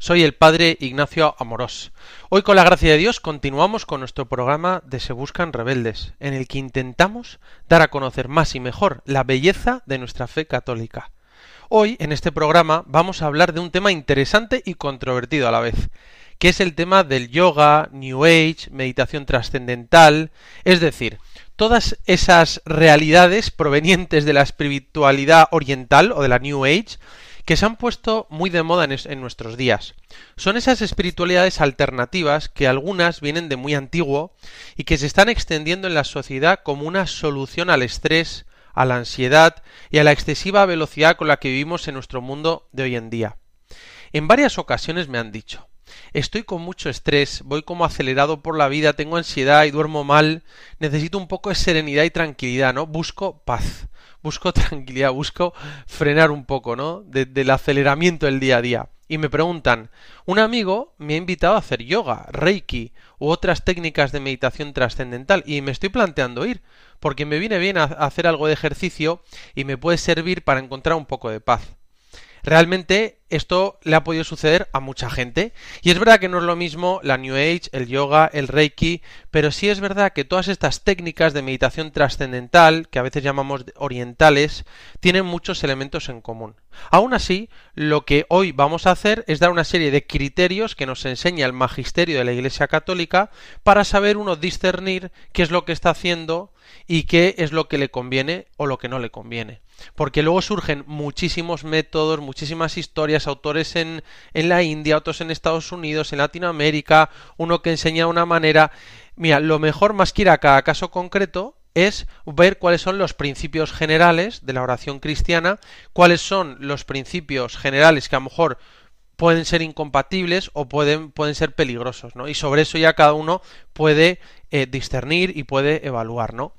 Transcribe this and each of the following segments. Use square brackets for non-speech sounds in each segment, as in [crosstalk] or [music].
Soy el Padre Ignacio Amorós. Hoy con la gracia de Dios continuamos con nuestro programa de Se Buscan Rebeldes, en el que intentamos dar a conocer más y mejor la belleza de nuestra fe católica. Hoy, en este programa, vamos a hablar de un tema interesante y controvertido a la vez, que es el tema del yoga, New Age, meditación trascendental, es decir, todas esas realidades provenientes de la espiritualidad oriental o de la New Age que se han puesto muy de moda en, nuestros días. Son esas espiritualidades alternativas que algunas vienen de muy antiguo y que se están extendiendo en la sociedad como una solución al estrés, a la ansiedad y a la excesiva velocidad con la que vivimos en nuestro mundo de hoy en día. En varias ocasiones me han dicho Estoy con mucho estrés, voy como acelerado por la vida, tengo ansiedad y duermo mal, necesito un poco de serenidad y tranquilidad, ¿no? Busco paz, busco [laughs] tranquilidad, busco frenar un poco, ¿no? del aceleramiento del día a día. Y me preguntan, un amigo me ha invitado a hacer yoga, reiki u otras técnicas de meditación trascendental y me estoy planteando ir, porque me viene bien hacer algo de ejercicio y me puede servir para encontrar un poco de paz. Realmente esto le ha podido suceder a mucha gente. Y es verdad que no es lo mismo la New Age, el yoga, el Reiki, pero sí es verdad que todas estas técnicas de meditación trascendental, que a veces llamamos orientales, tienen muchos elementos en común. Aún así, lo que hoy vamos a hacer es dar una serie de criterios que nos enseña el magisterio de la Iglesia Católica para saber uno discernir qué es lo que está haciendo y qué es lo que le conviene o lo que no le conviene. Porque luego surgen muchísimos métodos, muchísimas historias, autores en, en la India, otros en Estados Unidos, en Latinoamérica, uno que enseña una manera. Mira, lo mejor más que ir a cada caso concreto es ver cuáles son los principios generales de la oración cristiana, cuáles son los principios generales que a lo mejor pueden ser incompatibles o pueden, pueden ser peligrosos, ¿no? Y sobre eso ya cada uno puede eh, discernir y puede evaluar, ¿no?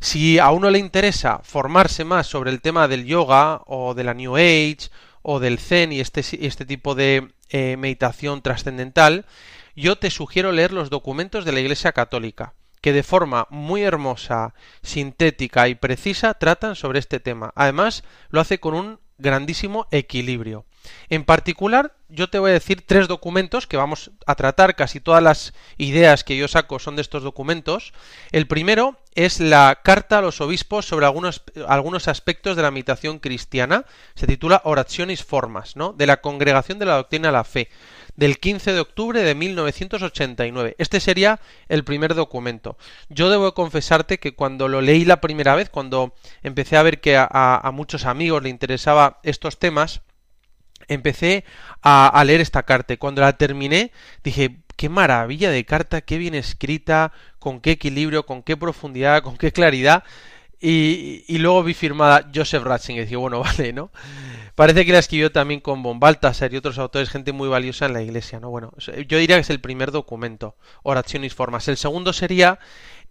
Si a uno le interesa formarse más sobre el tema del yoga o de la New Age o del Zen y este, este tipo de eh, meditación trascendental, yo te sugiero leer los documentos de la Iglesia Católica que de forma muy hermosa, sintética y precisa tratan sobre este tema. Además, lo hace con un grandísimo equilibrio. En particular, yo te voy a decir tres documentos que vamos a tratar, casi todas las ideas que yo saco son de estos documentos. El primero es la Carta a los Obispos sobre algunos, algunos aspectos de la meditación cristiana, se titula Oraciones Formas, ¿no? de la Congregación de la Doctrina de la Fe, del 15 de octubre de 1989. Este sería el primer documento. Yo debo confesarte que cuando lo leí la primera vez, cuando empecé a ver que a, a muchos amigos le interesaba estos temas, empecé a, leer esta carta cuando la terminé dije, qué maravilla de carta, qué bien escrita, con qué equilibrio, con qué profundidad, con qué claridad. Y, y luego vi firmada Joseph Ratzinger y dije, bueno, [laughs] vale, ¿no? Parece que la escribió también con Von Baltasar y otros autores, gente muy valiosa en la iglesia, ¿no? Bueno, yo diría que es el primer documento, Oraciones Formas. El segundo sería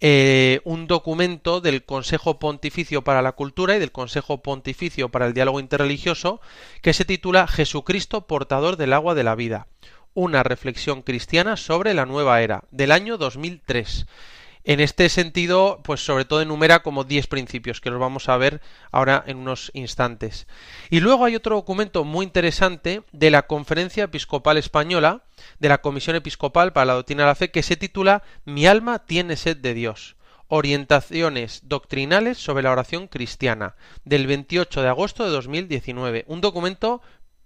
eh, un documento del Consejo Pontificio para la Cultura y del Consejo Pontificio para el Diálogo Interreligioso, que se titula Jesucristo, portador del agua de la vida. Una reflexión cristiana sobre la nueva era, del año 2003. En este sentido, pues sobre todo enumera como 10 principios, que los vamos a ver ahora en unos instantes. Y luego hay otro documento muy interesante de la Conferencia Episcopal Española, de la Comisión Episcopal para la Doctrina de la Fe, que se titula Mi alma tiene sed de Dios. Orientaciones doctrinales sobre la oración cristiana, del 28 de agosto de 2019. Un documento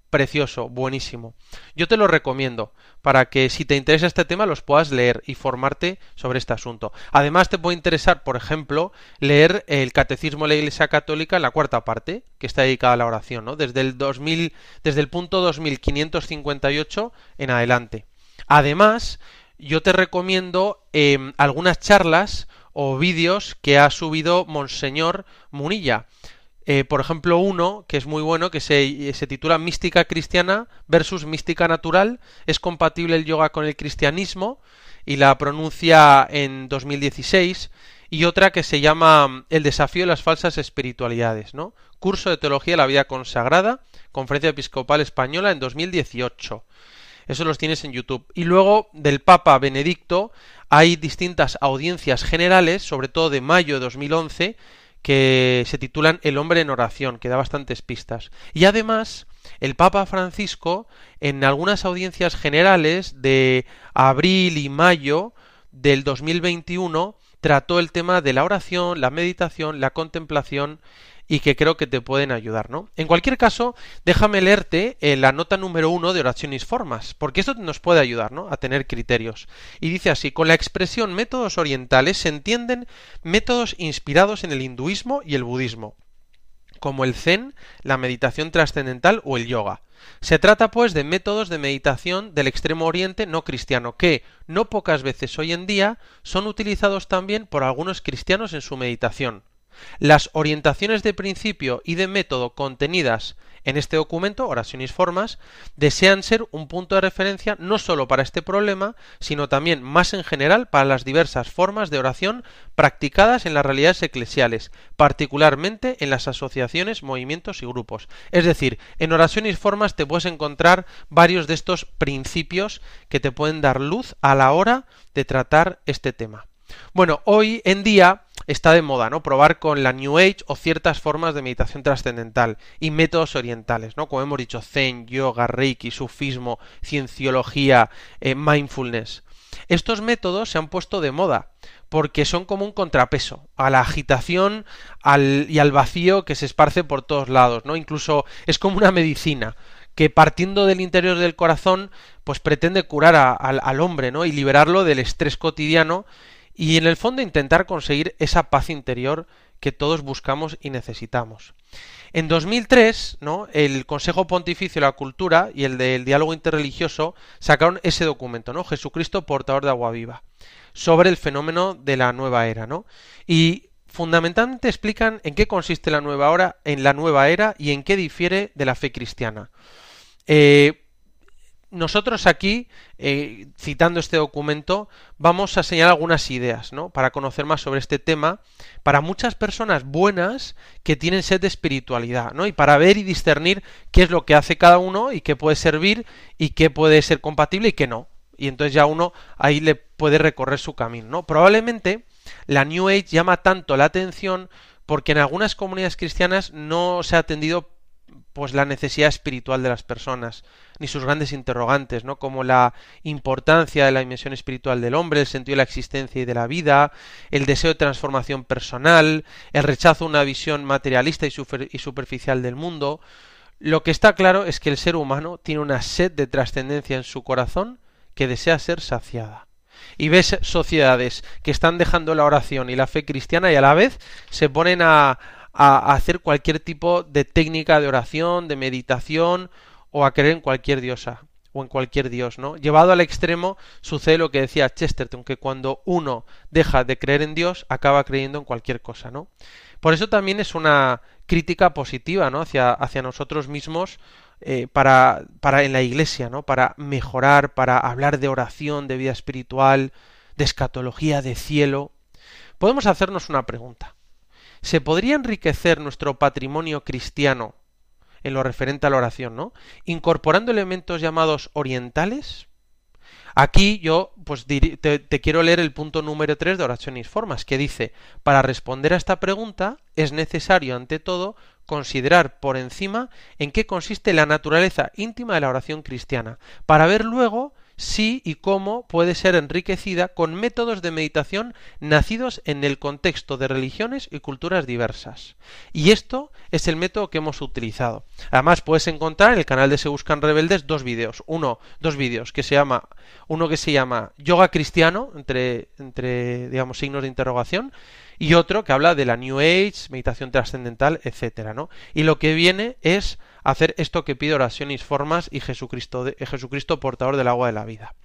precioso, buenísimo. Yo te lo recomiendo para que si te interesa este tema los puedas leer y formarte sobre este asunto. Además te puede interesar, por ejemplo, leer el Catecismo de la Iglesia Católica la cuarta parte, que está dedicada a la oración, ¿no? Desde el 2000, desde el punto 2558 en adelante. Además, yo te recomiendo em, algunas charlas o vídeos que ha subido Monseñor Munilla eh, por ejemplo, uno que es muy bueno, que se, se, titula Mística cristiana versus mística natural. ¿Es compatible el yoga con el cristianismo? y la pronuncia en 2016 y otra que se llama El desafío de las falsas espiritualidades, ¿no? Curso de Teología de la Vida Consagrada, Conferencia Episcopal Española en 2018. Eso los tienes en YouTube. Y luego del Papa Benedicto hay distintas audiencias generales, sobre todo de mayo de 2011, que se titulan El hombre en oración, que da bastantes pistas. Y además, el Papa Francisco, en algunas audiencias generales de abril y mayo del 2021, trató el tema de la oración, la meditación, la contemplación y que creo que te pueden ayudar, ¿no? En cualquier caso, déjame leerte eh, la nota número uno de oraciones formas, porque esto nos puede ayudar, ¿no? A tener criterios. Y dice así, con la expresión métodos orientales se entienden métodos inspirados en el hinduismo y el budismo, como el zen, la meditación trascendental o el yoga. Se trata, pues, de métodos de meditación del extremo oriente no cristiano, que, no pocas veces hoy en día, son utilizados también por algunos cristianos en su meditación. Las orientaciones de principio y de método contenidas en este documento, Oraciones Formas, desean ser un punto de referencia no solo para este problema, sino también más en general para las diversas formas de oración practicadas en las realidades eclesiales, particularmente en las asociaciones, movimientos y grupos. Es decir, en Oraciones Formas te puedes encontrar varios de estos principios que te pueden dar luz a la hora de tratar este tema. Bueno, hoy en día está de moda, ¿no? Probar con la New Age o ciertas formas de meditación trascendental y métodos orientales, ¿no? Como hemos dicho, Zen, yoga, Reiki, sufismo, cienciología, eh, mindfulness. Estos métodos se han puesto de moda porque son como un contrapeso a la agitación y al vacío que se esparce por todos lados, ¿no? Incluso es como una medicina que partiendo del interior del corazón, pues pretende curar al hombre, ¿no? Y liberarlo del estrés cotidiano y en el fondo intentar conseguir esa paz interior que todos buscamos y necesitamos. En 2003, ¿no? el Consejo Pontificio de la Cultura y el del Diálogo Interreligioso sacaron ese documento, ¿no? Jesucristo portador de agua viva, sobre el fenómeno de la nueva era, ¿no? Y fundamentalmente explican en qué consiste la nueva hora, en la nueva era y en qué difiere de la fe cristiana. Eh, nosotros aquí, eh, citando este documento, vamos a señalar algunas ideas, ¿no? Para conocer más sobre este tema, para muchas personas buenas que tienen sed de espiritualidad, ¿no? Y para ver y discernir qué es lo que hace cada uno y qué puede servir y qué puede ser compatible y qué no. Y entonces ya uno ahí le puede recorrer su camino, ¿no? Probablemente la New Age llama tanto la atención porque en algunas comunidades cristianas no se ha atendido pues la necesidad espiritual de las personas, ni sus grandes interrogantes, ¿no? como la importancia de la dimensión espiritual del hombre, el sentido de la existencia y de la vida, el deseo de transformación personal, el rechazo a una visión materialista y, y superficial del mundo. Lo que está claro es que el ser humano tiene una sed de trascendencia en su corazón que desea ser saciada y ves sociedades que están dejando la oración y la fe cristiana y a la vez se ponen a, a, hacer cualquier tipo de técnica de oración, de meditación o a creer en cualquier diosa o en cualquier dios, ¿no? Llevado al extremo sucede lo que decía Chesterton, que cuando uno deja de creer en Dios, acaba creyendo en cualquier cosa, ¿no? Por eso también es una crítica positiva, ¿no? Hacia, hacia nosotros mismos eh, para, para en la iglesia, ¿no? Para mejorar, para hablar de oración, de vida espiritual, de escatología, de cielo. Podemos hacernos una pregunta. ¿Se podría enriquecer nuestro patrimonio cristiano en lo referente a la oración, ¿no? Incorporando elementos llamados orientales. Aquí yo pues te, quiero leer el punto número 3 de Oraciones Formas, que dice, para responder a esta pregunta es necesario ante todo considerar por encima en qué consiste la naturaleza íntima de la oración cristiana, para ver luego si y cómo puede ser enriquecida con métodos de meditación nacidos en el contexto de religiones y culturas diversas. Y esto es el método que hemos utilizado. Además, puedes encontrar en el canal de Se Buscan Rebeldes dos vídeos. Uno, dos vídeos que se llama, uno que se llama Yoga Cristiano, entre, entre digamos, signos de interrogación, y otro que habla de la New Age, meditación trascendental, etcétera, ¿no? Y lo que viene es hacer esto que pide oraciones formas y Jesucristo, de, Jesucristo portador del agua de la vida.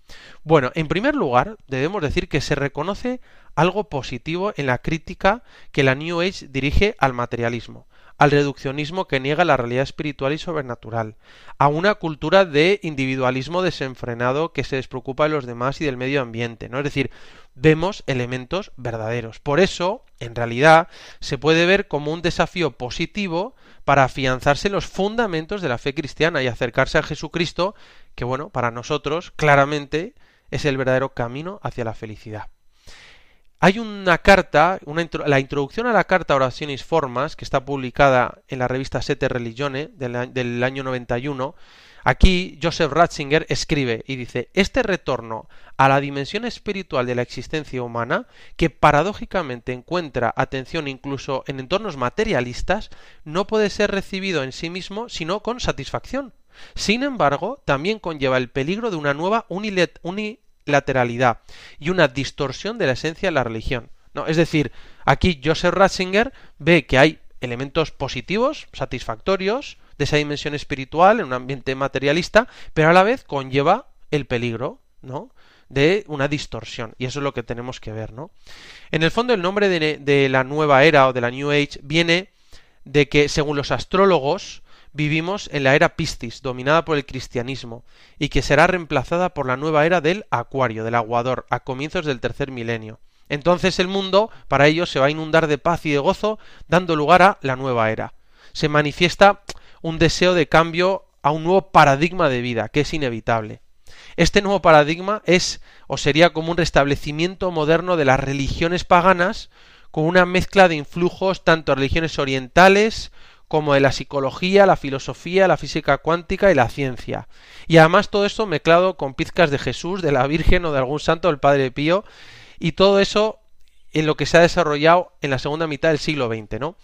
Bueno, en primer lugar, debemos decir que se reconoce algo positivo en la crítica que la New Age dirige al materialismo, al reduccionismo que niega la realidad espiritual y sobrenatural, a una cultura de individualismo desenfrenado que se despreocupa de los demás y del medio ambiente, ¿no? Es decir, vemos elementos verdaderos. Por eso, en realidad, se puede ver como un desafío positivo para afianzarse en los fundamentos de la fe cristiana y acercarse a Jesucristo, que bueno, para nosotros claramente es el verdadero camino hacia la felicidad. Hay una carta, la introducción a la carta Oraciones Formas, que está publicada en la revista Sete Religione del, año 91. Aquí Joseph Ratzinger escribe y dice, este retorno a la dimensión espiritual de la existencia humana, que paradójicamente encuentra atención incluso en entornos materialistas, no puede ser recibido en sí mismo sino con satisfacción. Sin embargo, también conlleva el peligro de una nueva lateralidad y una distorsión de la esencia de la religión. ¿no? Es decir, aquí Joseph Ratzinger ve que hay elementos positivos, satisfactorios, de esa dimensión espiritual en un ambiente materialista, pero a la vez conlleva el peligro, ¿no? de una distorsión y eso es lo que tenemos que ver no en el fondo el nombre de, de la nueva era o de la New Age viene de que según los astrólogos vivimos en la era Piscis, dominada por el cristianismo, y que será reemplazada por la nueva era del Acuario, del Aguador, a comienzos del tercer milenio. Entonces el mundo, para ello, se va a inundar de paz y de gozo, dando lugar a la nueva era. Se manifiesta un deseo de cambio a un nuevo paradigma de vida, que es inevitable. Este nuevo paradigma es o sería como un restablecimiento moderno de las religiones paganas, con una mezcla de influjos tanto religiones orientales como de la psicología, la filosofía, la física cuántica y la ciencia. Y además todo esto mezclado con pizcas de Jesús, de la Virgen o de algún santo del Padre Pío, y todo eso en lo que se ha desarrollado en la segunda mitad del siglo XX, ¿no?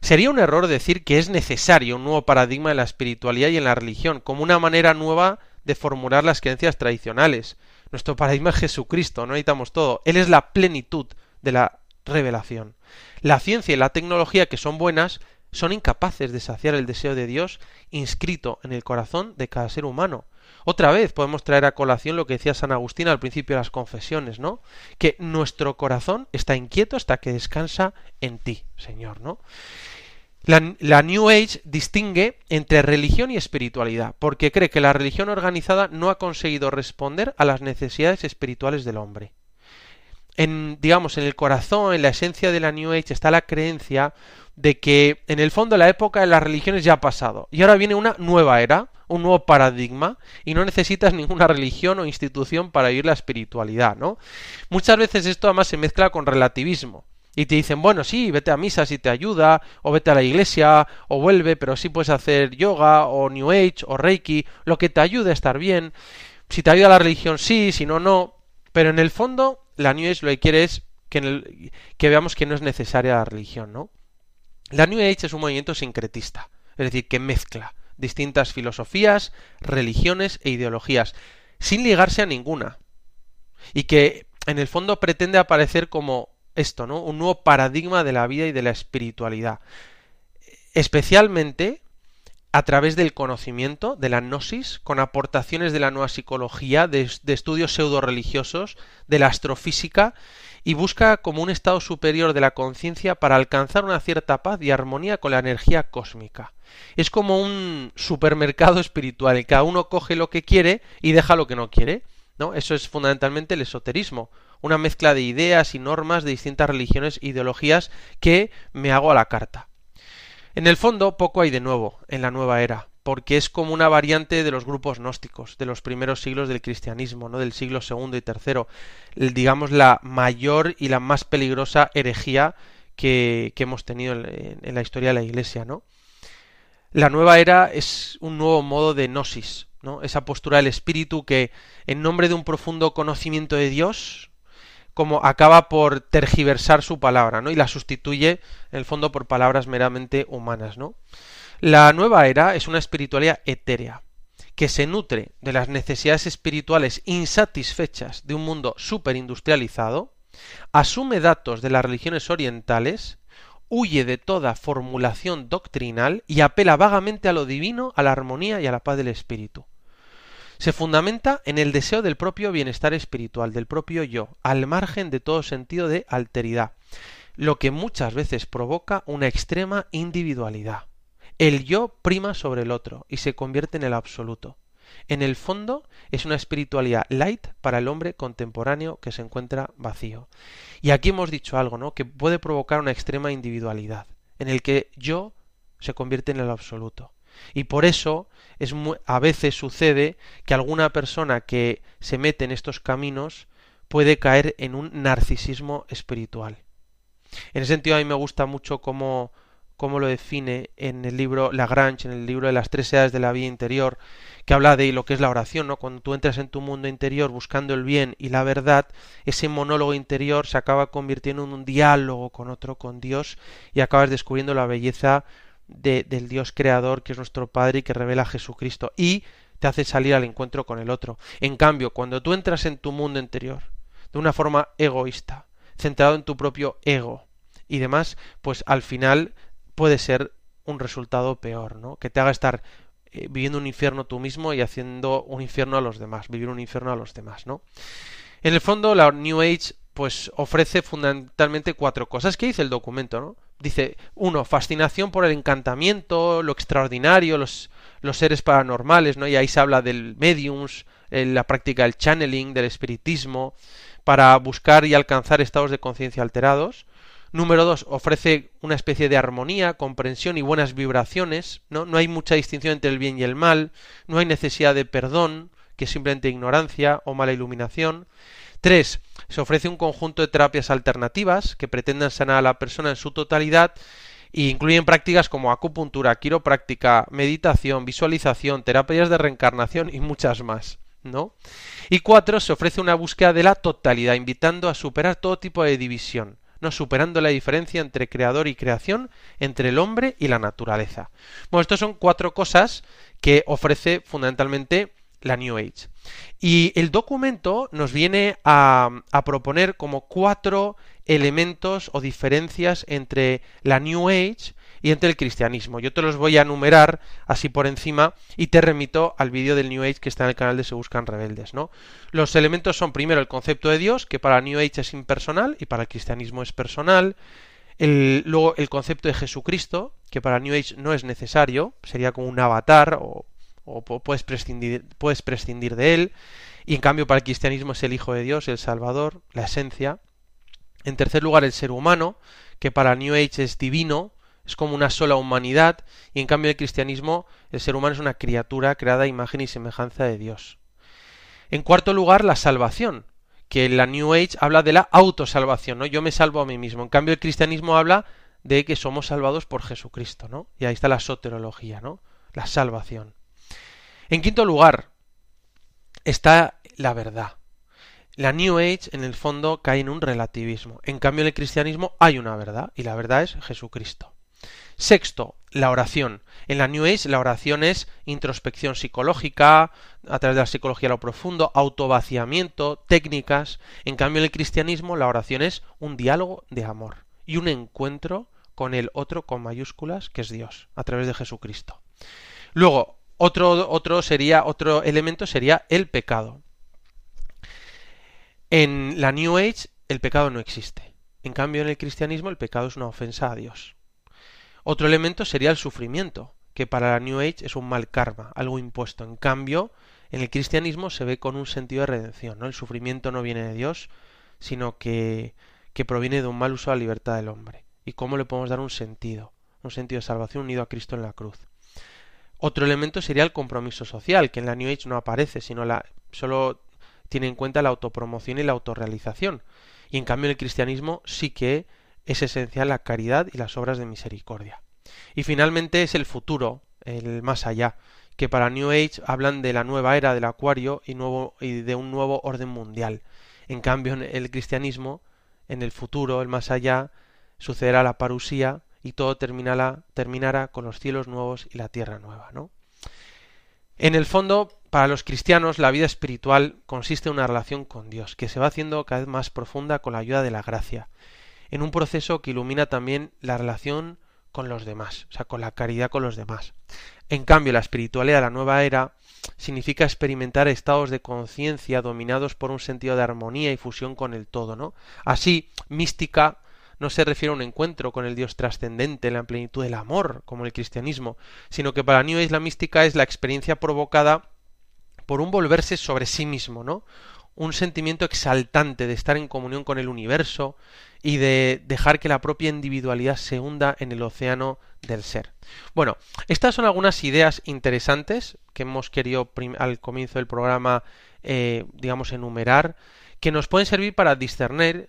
Sería un error decir que es necesario un nuevo paradigma en la espiritualidad y en la religión, como una manera nueva de formular las creencias tradicionales. Nuestro paradigma es Jesucristo, no necesitamos todo. Él es la plenitud de la revelación. La ciencia y la tecnología, que son buenas, son incapaces de saciar el deseo de Dios inscrito en el corazón de cada ser humano. Otra vez podemos traer a colación lo que decía San Agustín al principio de las confesiones, ¿no? Que nuestro corazón está inquieto hasta que descansa en ti, Señor, ¿no? La, la, New Age distingue entre religión y espiritualidad, porque cree que la religión organizada no ha conseguido responder a las necesidades espirituales del hombre. En, digamos, en el corazón, en la esencia de la New Age está la creencia de que en el fondo la época de las religiones ya ha pasado y ahora viene una nueva era, un nuevo paradigma y no necesitas [laughs] ninguna religión o institución para vivir la espiritualidad, ¿no? Muchas veces esto además se mezcla con relativismo y te dicen, bueno, sí, vete a misa si te ayuda, o vete a la iglesia, o vuelve, pero sí puedes hacer yoga, o New Age, o Reiki, lo que te ayude a estar bien. Si te ayuda la religión, sí, si no, no. Pero en el fondo, la New Age lo que quiere es que, que veamos que no es necesaria la religión, ¿no? La New Age es un movimiento sincretista, es decir, que mezcla distintas filosofías, religiones e ideologías, sin ligarse a ninguna. Y que en el fondo pretende aparecer como esto, ¿no? Un nuevo paradigma de la vida y de la espiritualidad. Especialmente a través del conocimiento, de la gnosis, con aportaciones de la nueva psicología, de, estudios pseudo religiosos, de la astrofísica y busca como un estado superior de la conciencia para alcanzar una cierta paz y armonía con la energía cósmica. Es como un supermercado [laughs] espiritual, y cada uno coge lo que quiere y deja lo que no quiere. ¿no? Eso es fundamentalmente el esoterismo, una mezcla de ideas y normas de distintas religiones e ideologías que me hago a la carta. En el fondo, poco hay de nuevo en la nueva era porque es como una variante de los grupos gnósticos de los primeros siglos del cristianismo, ¿no? del siglo segundo y tercero, digamos la mayor y la más peligrosa herejía que, hemos tenido en, en, la historia de la Iglesia, ¿no? La nueva era es un nuevo modo de gnosis, ¿no? Esa postura del espíritu que, en nombre de un profundo conocimiento de Dios, como acaba por tergiversar su palabra, ¿no? Y la sustituye, en el fondo, por palabras meramente humanas, ¿no? La nueva era es una espiritualidad etérea, que se nutre de las necesidades espirituales insatisfechas de un mundo superindustrializado, asume datos de las religiones orientales, huye de toda formulación doctrinal y apela vagamente a lo divino, a la armonía y a la paz del espíritu. Se fundamenta en el deseo del propio bienestar espiritual, del propio yo, al margen de todo sentido de alteridad. lo que muchas veces provoca una extrema individualidad. El yo prima sobre el otro y se convierte en el absoluto. En el fondo es una espiritualidad light para el hombre contemporáneo que se encuentra vacío. Y aquí hemos dicho algo, ¿no? Que puede provocar una extrema individualidad, en el que yo se convierte en el absoluto. Y por eso es a veces sucede que alguna persona que se mete en estos caminos puede caer en un narcisismo espiritual. En ese sentido a mí me gusta mucho cómo, cómo lo define en el libro Lagrange, en el libro de las tres edades de la vida interior, que habla de lo que es la oración, ¿no? Cuando tú entras en tu mundo interior buscando el bien y la verdad, ese monólogo interior se acaba convirtiendo en un diálogo con otro, con Dios, y acabas descubriendo la belleza del Dios creador que es nuestro Padre y que revela a Jesucristo y te hace salir al encuentro con el otro. En cambio, cuando tú entras en tu mundo interior de una forma egoísta, centrado en tu propio ego y demás, pues al final puede ser un resultado peor, ¿no? Que te haga estar eh, viviendo un infierno tú mismo y haciendo un infierno a los demás, vivir un infierno a los demás, ¿no? En el fondo, la New Age pues ofrece fundamentalmente cuatro cosas. ¿Qué dice el documento, no? Dice, uno, fascinación por el encantamiento, lo extraordinario, los, los seres paranormales, ¿no? Y ahí se habla del mediums, la práctica del channeling, del espiritismo, para buscar y alcanzar estados de conciencia alterados. Número dos, ofrece una especie de armonía, comprensión y buenas vibraciones, ¿no? No hay mucha distinción entre el bien y el mal, no hay necesidad de perdón, que es simplemente ignorancia o mala iluminación. Tres, se ofrece un conjunto de terapias alternativas que pretendan sanar a la persona en su totalidad e incluyen prácticas como acupuntura, quiropráctica, meditación, visualización, terapias de reencarnación y muchas más. ¿no? Y cuatro, se ofrece una búsqueda de la totalidad, invitando a superar todo tipo de división, no superando la diferencia entre creador y creación, entre el hombre y la naturaleza. Bueno, estas son cuatro cosas que ofrece fundamentalmente la New Age. Y el documento nos viene a, proponer como cuatro elementos o diferencias entre la New Age y entre el cristianismo. Yo te los voy a enumerar así por encima y te remito al vídeo del New Age que está en el canal de Se Buscan Rebeldes. ¿no? Los elementos son primero el concepto de Dios, que para New Age es impersonal y para el cristianismo es personal. luego el concepto de Jesucristo, que para New Age no es necesario, sería como un avatar o o puedes prescindir, puedes prescindir de él, y en cambio para el cristianismo es el Hijo de Dios, el Salvador, la esencia. En tercer lugar, el ser humano, que para New Age es divino, es como una sola humanidad, y en cambio el cristianismo, el ser humano es una criatura creada a imagen y semejanza de Dios. En cuarto lugar, la salvación, que la New Age habla de la autosalvación, ¿no? Yo me salvo a mí mismo. En cambio el cristianismo habla de que somos salvados por Jesucristo, ¿no? Y ahí está la soterología, ¿no? La salvación. En quinto lugar está la verdad. La New Age, en el fondo, cae en un relativismo. En cambio, en el cristianismo hay una verdad, y la verdad es Jesucristo. Sexto, la oración. En la New Age la oración es introspección psicológica, a través de la psicología lo profundo, autovaciamiento, técnicas. En cambio, en el cristianismo la oración es un diálogo de amor y un encuentro con el otro con mayúsculas, que es Dios, a través de Jesucristo. Luego, otro, otro, sería, otro elemento sería el pecado. En la New Age el pecado no existe. En cambio, en el cristianismo el pecado es una ofensa a Dios. Otro elemento sería el sufrimiento, que para la New Age es un mal karma, algo impuesto. En cambio, en el cristianismo se ve con un sentido de redención. ¿no? El sufrimiento no viene de Dios, sino que, que proviene de un mal uso de la libertad del hombre. ¿Y cómo le podemos dar un sentido? Un sentido de salvación unido a Cristo en la cruz. Otro elemento sería el compromiso social, que en la New Age no aparece, sino la, solo tiene en cuenta la autopromoción y la autorrealización. Y en cambio en el cristianismo sí que es esencial la caridad y las obras de misericordia. Y finalmente es el futuro, el más allá, que para New Age hablan de la nueva era del acuario y, nuevo, y de un nuevo orden mundial. En cambio en el cristianismo, en el futuro, el más allá, sucederá la parusía, y todo terminará, terminará con los cielos nuevos y la tierra nueva, ¿no? En el fondo, para los cristianos, la vida espiritual consiste en una relación con Dios, que se va haciendo cada vez más profunda con la ayuda de la gracia, en un proceso que ilumina también la relación con los demás, o sea, con la caridad con los demás. En cambio, la espiritualidad de la nueva era significa experimentar estados de conciencia dominados por un sentido de armonía y fusión con el todo, ¿no? Así, mística no se refiere a un encuentro con el Dios trascendente, la plenitud del amor, como el cristianismo, sino que para New Age la mística es la experiencia provocada por un volverse sobre sí mismo, ¿no? Un sentimiento exaltante de estar en comunión con el universo y de dejar que la propia individualidad se hunda en el océano del ser. Bueno, estas son algunas ideas interesantes que hemos querido al comienzo del programa, eh, digamos, enumerar, que nos pueden servir para discernir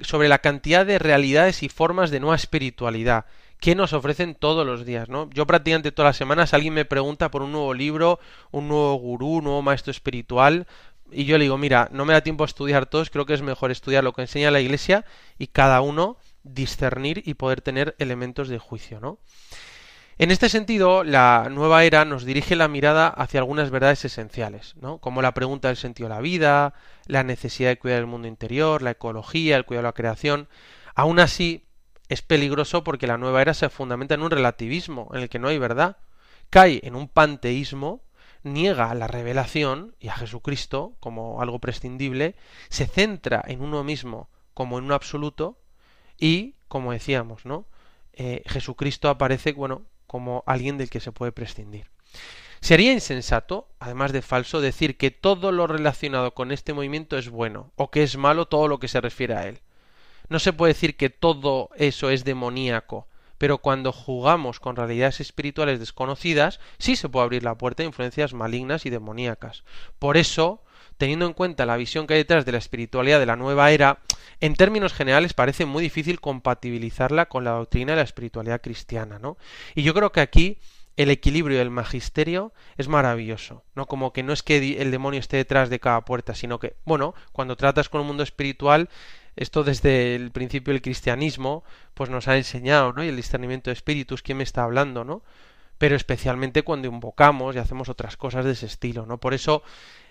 sobre la cantidad de realidades y formas de nueva espiritualidad que nos ofrecen todos los días, ¿no? Yo prácticamente todas las semanas alguien me pregunta por un nuevo libro, un nuevo gurú, un nuevo maestro espiritual, y yo le digo, mira, no me da tiempo a estudiar todos, creo que es mejor estudiar lo que enseña la Iglesia y cada uno discernir y poder tener elementos de juicio, ¿no? En este sentido, la nueva era nos dirige la mirada hacia algunas verdades esenciales, ¿no? como la pregunta del sentido de la vida, la necesidad de cuidar el mundo interior, la ecología, el cuidado de la creación. Aún así, es peligroso porque la nueva era se fundamenta en un relativismo, en el que no hay verdad. Cae en un panteísmo, niega la revelación y a Jesucristo como algo prescindible, se centra en uno mismo como en un absoluto y, como decíamos, ¿no? Eh, Jesucristo aparece, bueno, como alguien del que se puede prescindir. Sería insensato, además de falso, decir que todo lo relacionado con este movimiento es bueno, o que es malo todo lo que se refiere a él. No se puede decir que todo eso es demoníaco, pero cuando jugamos con realidades espirituales desconocidas, sí se puede abrir la puerta a influencias malignas y demoníacas. Por eso, teniendo en cuenta la visión que hay detrás de la espiritualidad de la nueva era, en términos generales parece muy difícil compatibilizarla con la doctrina de la espiritualidad cristiana, ¿no? Y yo creo que aquí el equilibrio del magisterio es maravilloso, ¿no? Como que no es que el demonio esté detrás de cada puerta, sino que, bueno, cuando tratas con un mundo espiritual, esto desde el principio del cristianismo, pues nos ha enseñado, ¿no? Y el discernimiento de espíritus, ¿quién me está hablando, no? Pero especialmente cuando invocamos y hacemos otras cosas de ese estilo, ¿no? Por eso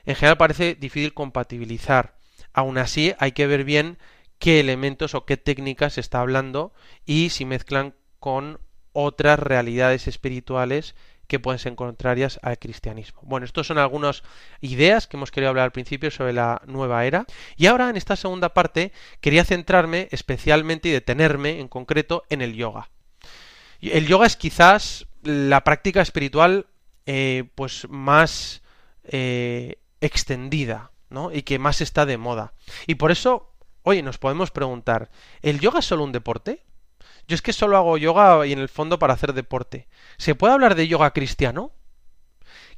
en general parece difícil compatibilizar. Aún así, hay que ver bien qué elementos o qué técnicas se está hablando y si mezclan con otras realidades espirituales que pueden ser contrarias al cristianismo. Bueno, estas son algunas ideas que hemos querido hablar al principio sobre la nueva era. Y ahora, en esta segunda parte, quería centrarme especialmente y detenerme en concreto en el yoga. El yoga es quizás la práctica espiritual eh, pues más eh, extendida, ¿no? Y que más está de moda. Y por eso, oye, nos podemos preguntar, ¿el yoga es solo un deporte? Yo es que solo hago yoga y en el fondo para hacer deporte. ¿Se puede hablar de yoga cristiano?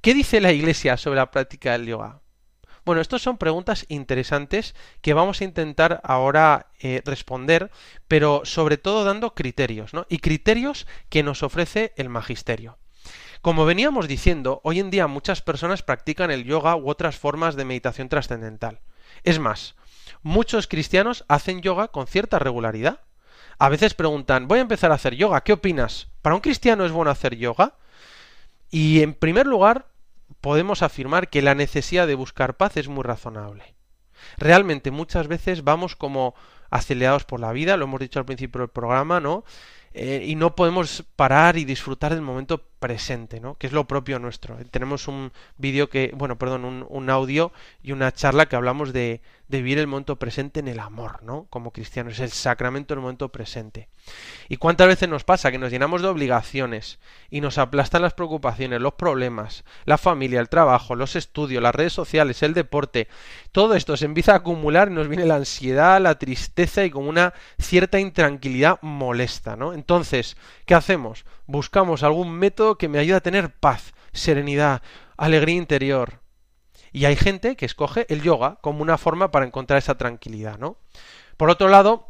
¿Qué dice la Iglesia sobre la práctica del yoga? Bueno, estas son preguntas interesantes que vamos a intentar ahora eh, responder, pero sobre todo dando criterios, ¿no? Y criterios que nos ofrece el magisterio. Como veníamos diciendo, hoy en día muchas personas practican el yoga u otras formas de meditación trascendental. Es más, muchos cristianos hacen yoga con cierta regularidad. A veces preguntan, voy a empezar a hacer yoga, ¿qué opinas? ¿Para un cristiano es bueno hacer yoga? Y en primer lugar, podemos afirmar que la necesidad de buscar paz es muy razonable. Realmente muchas veces vamos como acelerados por la vida, lo hemos dicho al principio del programa, ¿no? Eh, y no podemos parar y disfrutar del momento presente, ¿no? Que es lo propio nuestro. Tenemos un vídeo que, bueno, perdón, un, audio y una charla que hablamos de, de vivir el momento presente en el amor, ¿no? Como cristianos, es el sacramento del momento presente. ¿Y cuántas veces nos pasa que nos llenamos de obligaciones y nos aplastan las preocupaciones, los problemas, la familia, el trabajo, los estudios, las redes sociales, el deporte? Todo esto se empieza a acumular y nos viene la ansiedad, la tristeza y como una cierta intranquilidad molesta, ¿no? Entonces, ¿qué hacemos? Buscamos algún método que me ayude a tener paz, serenidad, alegría interior, y hay gente que escoge el yoga como una forma para encontrar esa tranquilidad, ¿no? Por otro lado,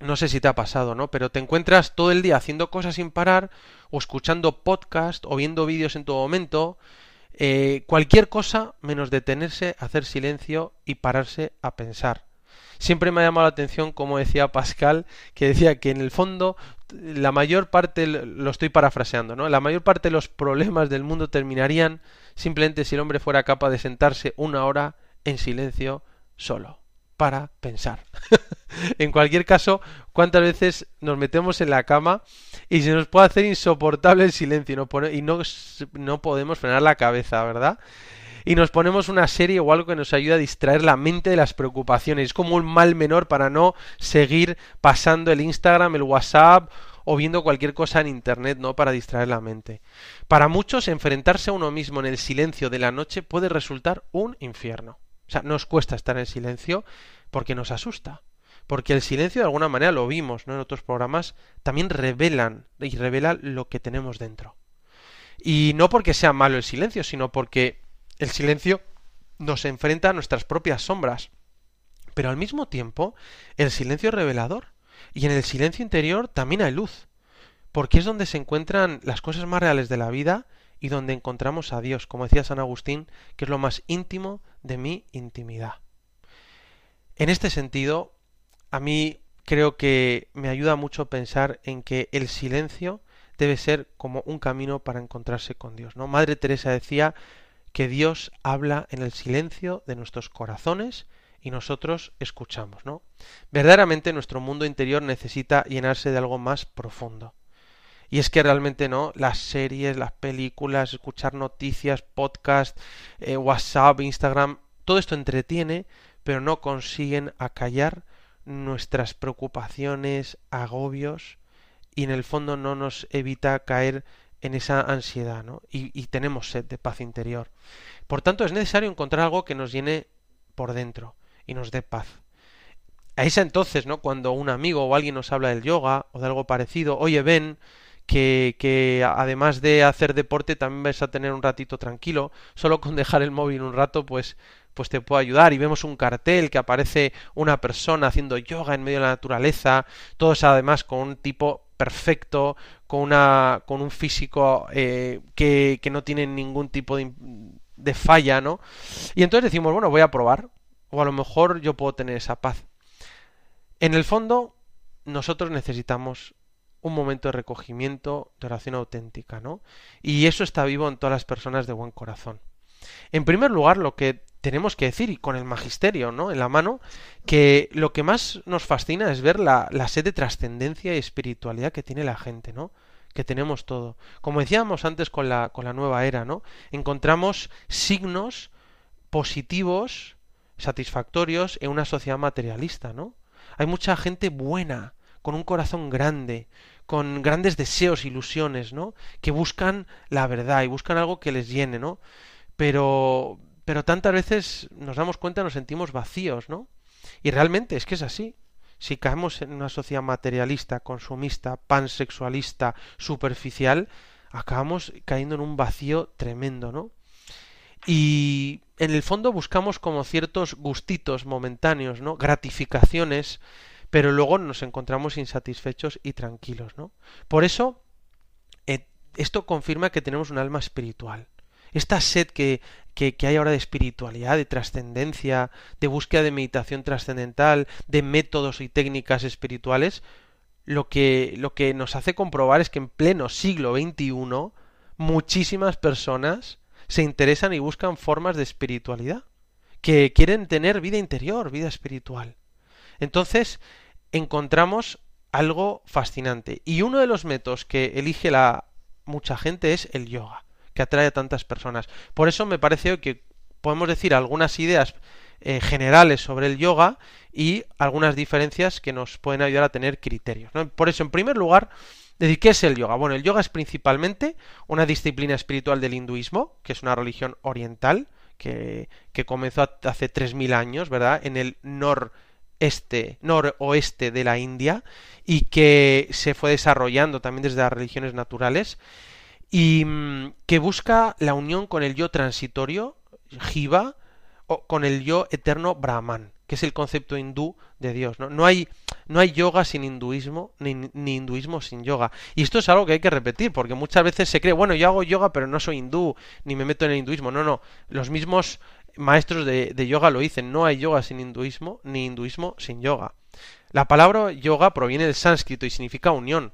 no sé si te ha pasado, ¿no? Pero te encuentras todo el día haciendo cosas sin parar, o escuchando podcast, o viendo vídeos en todo momento, eh, cualquier cosa menos detenerse, hacer silencio y pararse a pensar. Siempre me ha llamado la atención, como decía Pascal, que decía que en el fondo la mayor parte, lo estoy parafraseando, ¿no? La mayor parte de los problemas del mundo terminarían simplemente si el hombre fuera capaz de sentarse una hora en silencio solo para pensar. [laughs] en cualquier caso, ¿cuántas veces nos metemos en la cama y se nos puede hacer insoportable el silencio y no, no, no podemos frenar la cabeza, ¿verdad? Y nos ponemos una serie o algo que nos ayuda a distraer la mente de las preocupaciones. Es como un mal menor para no seguir pasando el Instagram, el WhatsApp o viendo cualquier cosa en Internet, ¿no? Para distraer la mente. Para muchos, enfrentarse a uno mismo en el silencio de la noche puede resultar un infierno. O sea, nos cuesta estar en silencio porque nos asusta. Porque el silencio, de alguna manera, lo vimos ¿no? en otros programas, también revelan y revela lo que tenemos dentro. Y no porque sea malo el silencio, sino porque el silencio nos enfrenta a nuestras propias sombras. Pero al mismo tiempo, el silencio es revelador. Y en el silencio interior también hay luz. Porque es donde se encuentran las cosas más reales de la vida y donde encontramos a Dios, como decía San Agustín, que es lo más íntimo de mi intimidad. En este sentido, a mí creo que me ayuda mucho pensar en que el silencio debe ser como un camino para encontrarse con Dios. ¿no? Madre Teresa decía que Dios habla en el silencio de nuestros corazones y nosotros escuchamos, ¿no? Verdaderamente nuestro mundo interior necesita llenarse de algo más profundo. Y es que realmente no, las series, las películas, escuchar noticias, podcast, eh, WhatsApp, Instagram, todo esto entretiene, pero no consiguen acallar nuestras preocupaciones, agobios, y en el fondo no nos evita caer en esa ansiedad, ¿no? Y, tenemos sed de paz interior. Por tanto, es necesario encontrar algo que nos llene por dentro y nos dé paz. A esa entonces, ¿no? Cuando un amigo o alguien nos habla del yoga o de algo parecido, oye, ven, que, que además de hacer deporte también vas a tener un ratito tranquilo, solo con dejar el móvil un rato, pues pues te puede ayudar y vemos un cartel que aparece una persona haciendo yoga en medio de la naturaleza, todos además con un tipo perfecto, con una con un físico eh, que, que, no tiene ningún tipo de, de falla, ¿no? Y entonces decimos, bueno, voy a probar, o a lo mejor yo puedo tener esa paz. En el fondo, nosotros necesitamos un momento de recogimiento, de oración auténtica, ¿no? Y eso está vivo en todas las personas de buen corazón. En primer lugar, lo que tenemos que decir, y con el magisterio, ¿no? En la mano, que lo que más nos fascina es ver la, la sed de trascendencia y espiritualidad que tiene la gente, ¿no? Que tenemos todo. Como decíamos antes con la, con la nueva era, ¿no? Encontramos signos positivos satisfactorios en una sociedad materialista, ¿no? Hay mucha gente buena, con un corazón grande, con grandes deseos, ilusiones, ¿no? Que buscan la verdad y buscan algo que les llene, ¿no? Pero, pero tantas veces nos damos cuenta, nos sentimos vacíos, ¿no? Y realmente es que es así. Si caemos en una sociedad materialista, consumista, pansexualista, superficial, acabamos cayendo en un vacío tremendo, ¿no? Y en el fondo buscamos como ciertos gustitos momentáneos, ¿no? Gratificaciones, pero luego nos encontramos insatisfechos y tranquilos, ¿no? Por eso, eh, esto confirma que tenemos un alma espiritual. Esta sed que, que, hay ahora de espiritualidad, de trascendencia, de búsqueda de meditación trascendental, de métodos y técnicas espirituales, lo que, lo que nos hace comprobar es que en pleno siglo XXI muchísimas personas se interesan y buscan formas de espiritualidad, que quieren tener vida interior, vida espiritual. Entonces, encontramos algo fascinante. Y uno de los métodos que elige la mucha gente es el yoga, que atrae a tantas personas. Por eso me parece que podemos decir algunas ideas eh, generales sobre el yoga y algunas diferencias que nos pueden ayudar a tener criterios. Por eso, en primer lugar, decir, ¿qué es el yoga? Bueno, el yoga es principalmente una disciplina espiritual del hinduismo, que es una religión oriental, que, comenzó hace 3.000 años, ¿verdad? En el noreste, noroeste de la India, y que se fue desarrollando también desde las religiones naturales, y mm, que busca la unión con el yo transitorio, Jiva, o con el yo eterno Brahman que es el concepto hindú de Dios. ¿no? Hay, no hay yoga sin hinduismo, ni, hinduismo sin yoga. Y esto es algo que hay que repetir, porque muchas veces se cree, bueno, yo hago yoga, pero no soy hindú, ni me meto en el hinduismo. No, no. Los mismos maestros de yoga lo dicen, no hay yoga sin hinduismo, ni hinduismo sin yoga. La palabra yoga proviene del sánscrito y significa unión.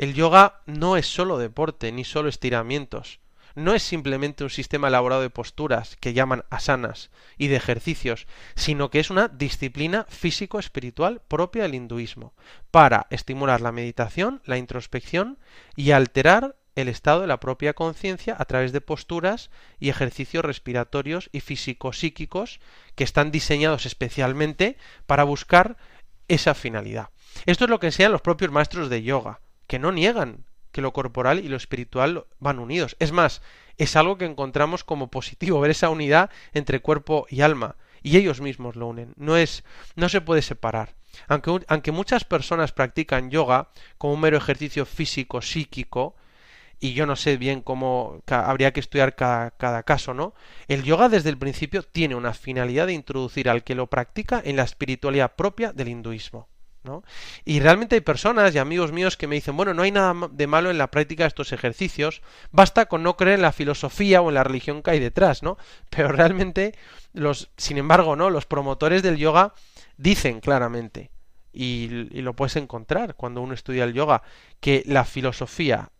El yoga no es solo deporte, ni solo estiramientos no es simplemente un sistema elaborado de posturas que llaman asanas y de ejercicios, sino que es una disciplina físico-espiritual propia del hinduismo, para estimular la meditación, la introspección y alterar el estado de la propia conciencia a través de posturas y ejercicios respiratorios y físico-psíquicos que están diseñados especialmente para buscar esa finalidad. Esto es lo que enseñan los propios maestros de yoga, que no niegan que lo corporal y lo espiritual van unidos. Es más, es algo que encontramos como positivo, ver esa unidad entre cuerpo y alma, y ellos mismos lo unen. No es, no se puede separar. Aunque, aunque muchas personas practican yoga como un mero ejercicio físico, psíquico, y yo no sé bien cómo habría que estudiar cada, cada, caso, ¿no? El yoga desde el principio tiene una finalidad de introducir al que lo practica en la espiritualidad propia del hinduismo. ¿No? Y realmente hay personas y amigos míos que me dicen, bueno, no hay nada de malo en la práctica de estos ejercicios, basta con no creer en la filosofía o en la religión que hay detrás, ¿no? [laughs] Pero realmente los, sin embargo, ¿no? Los promotores del yoga dicen claramente, y, y lo puedes encontrar cuando uno estudia el yoga, que la filosofía,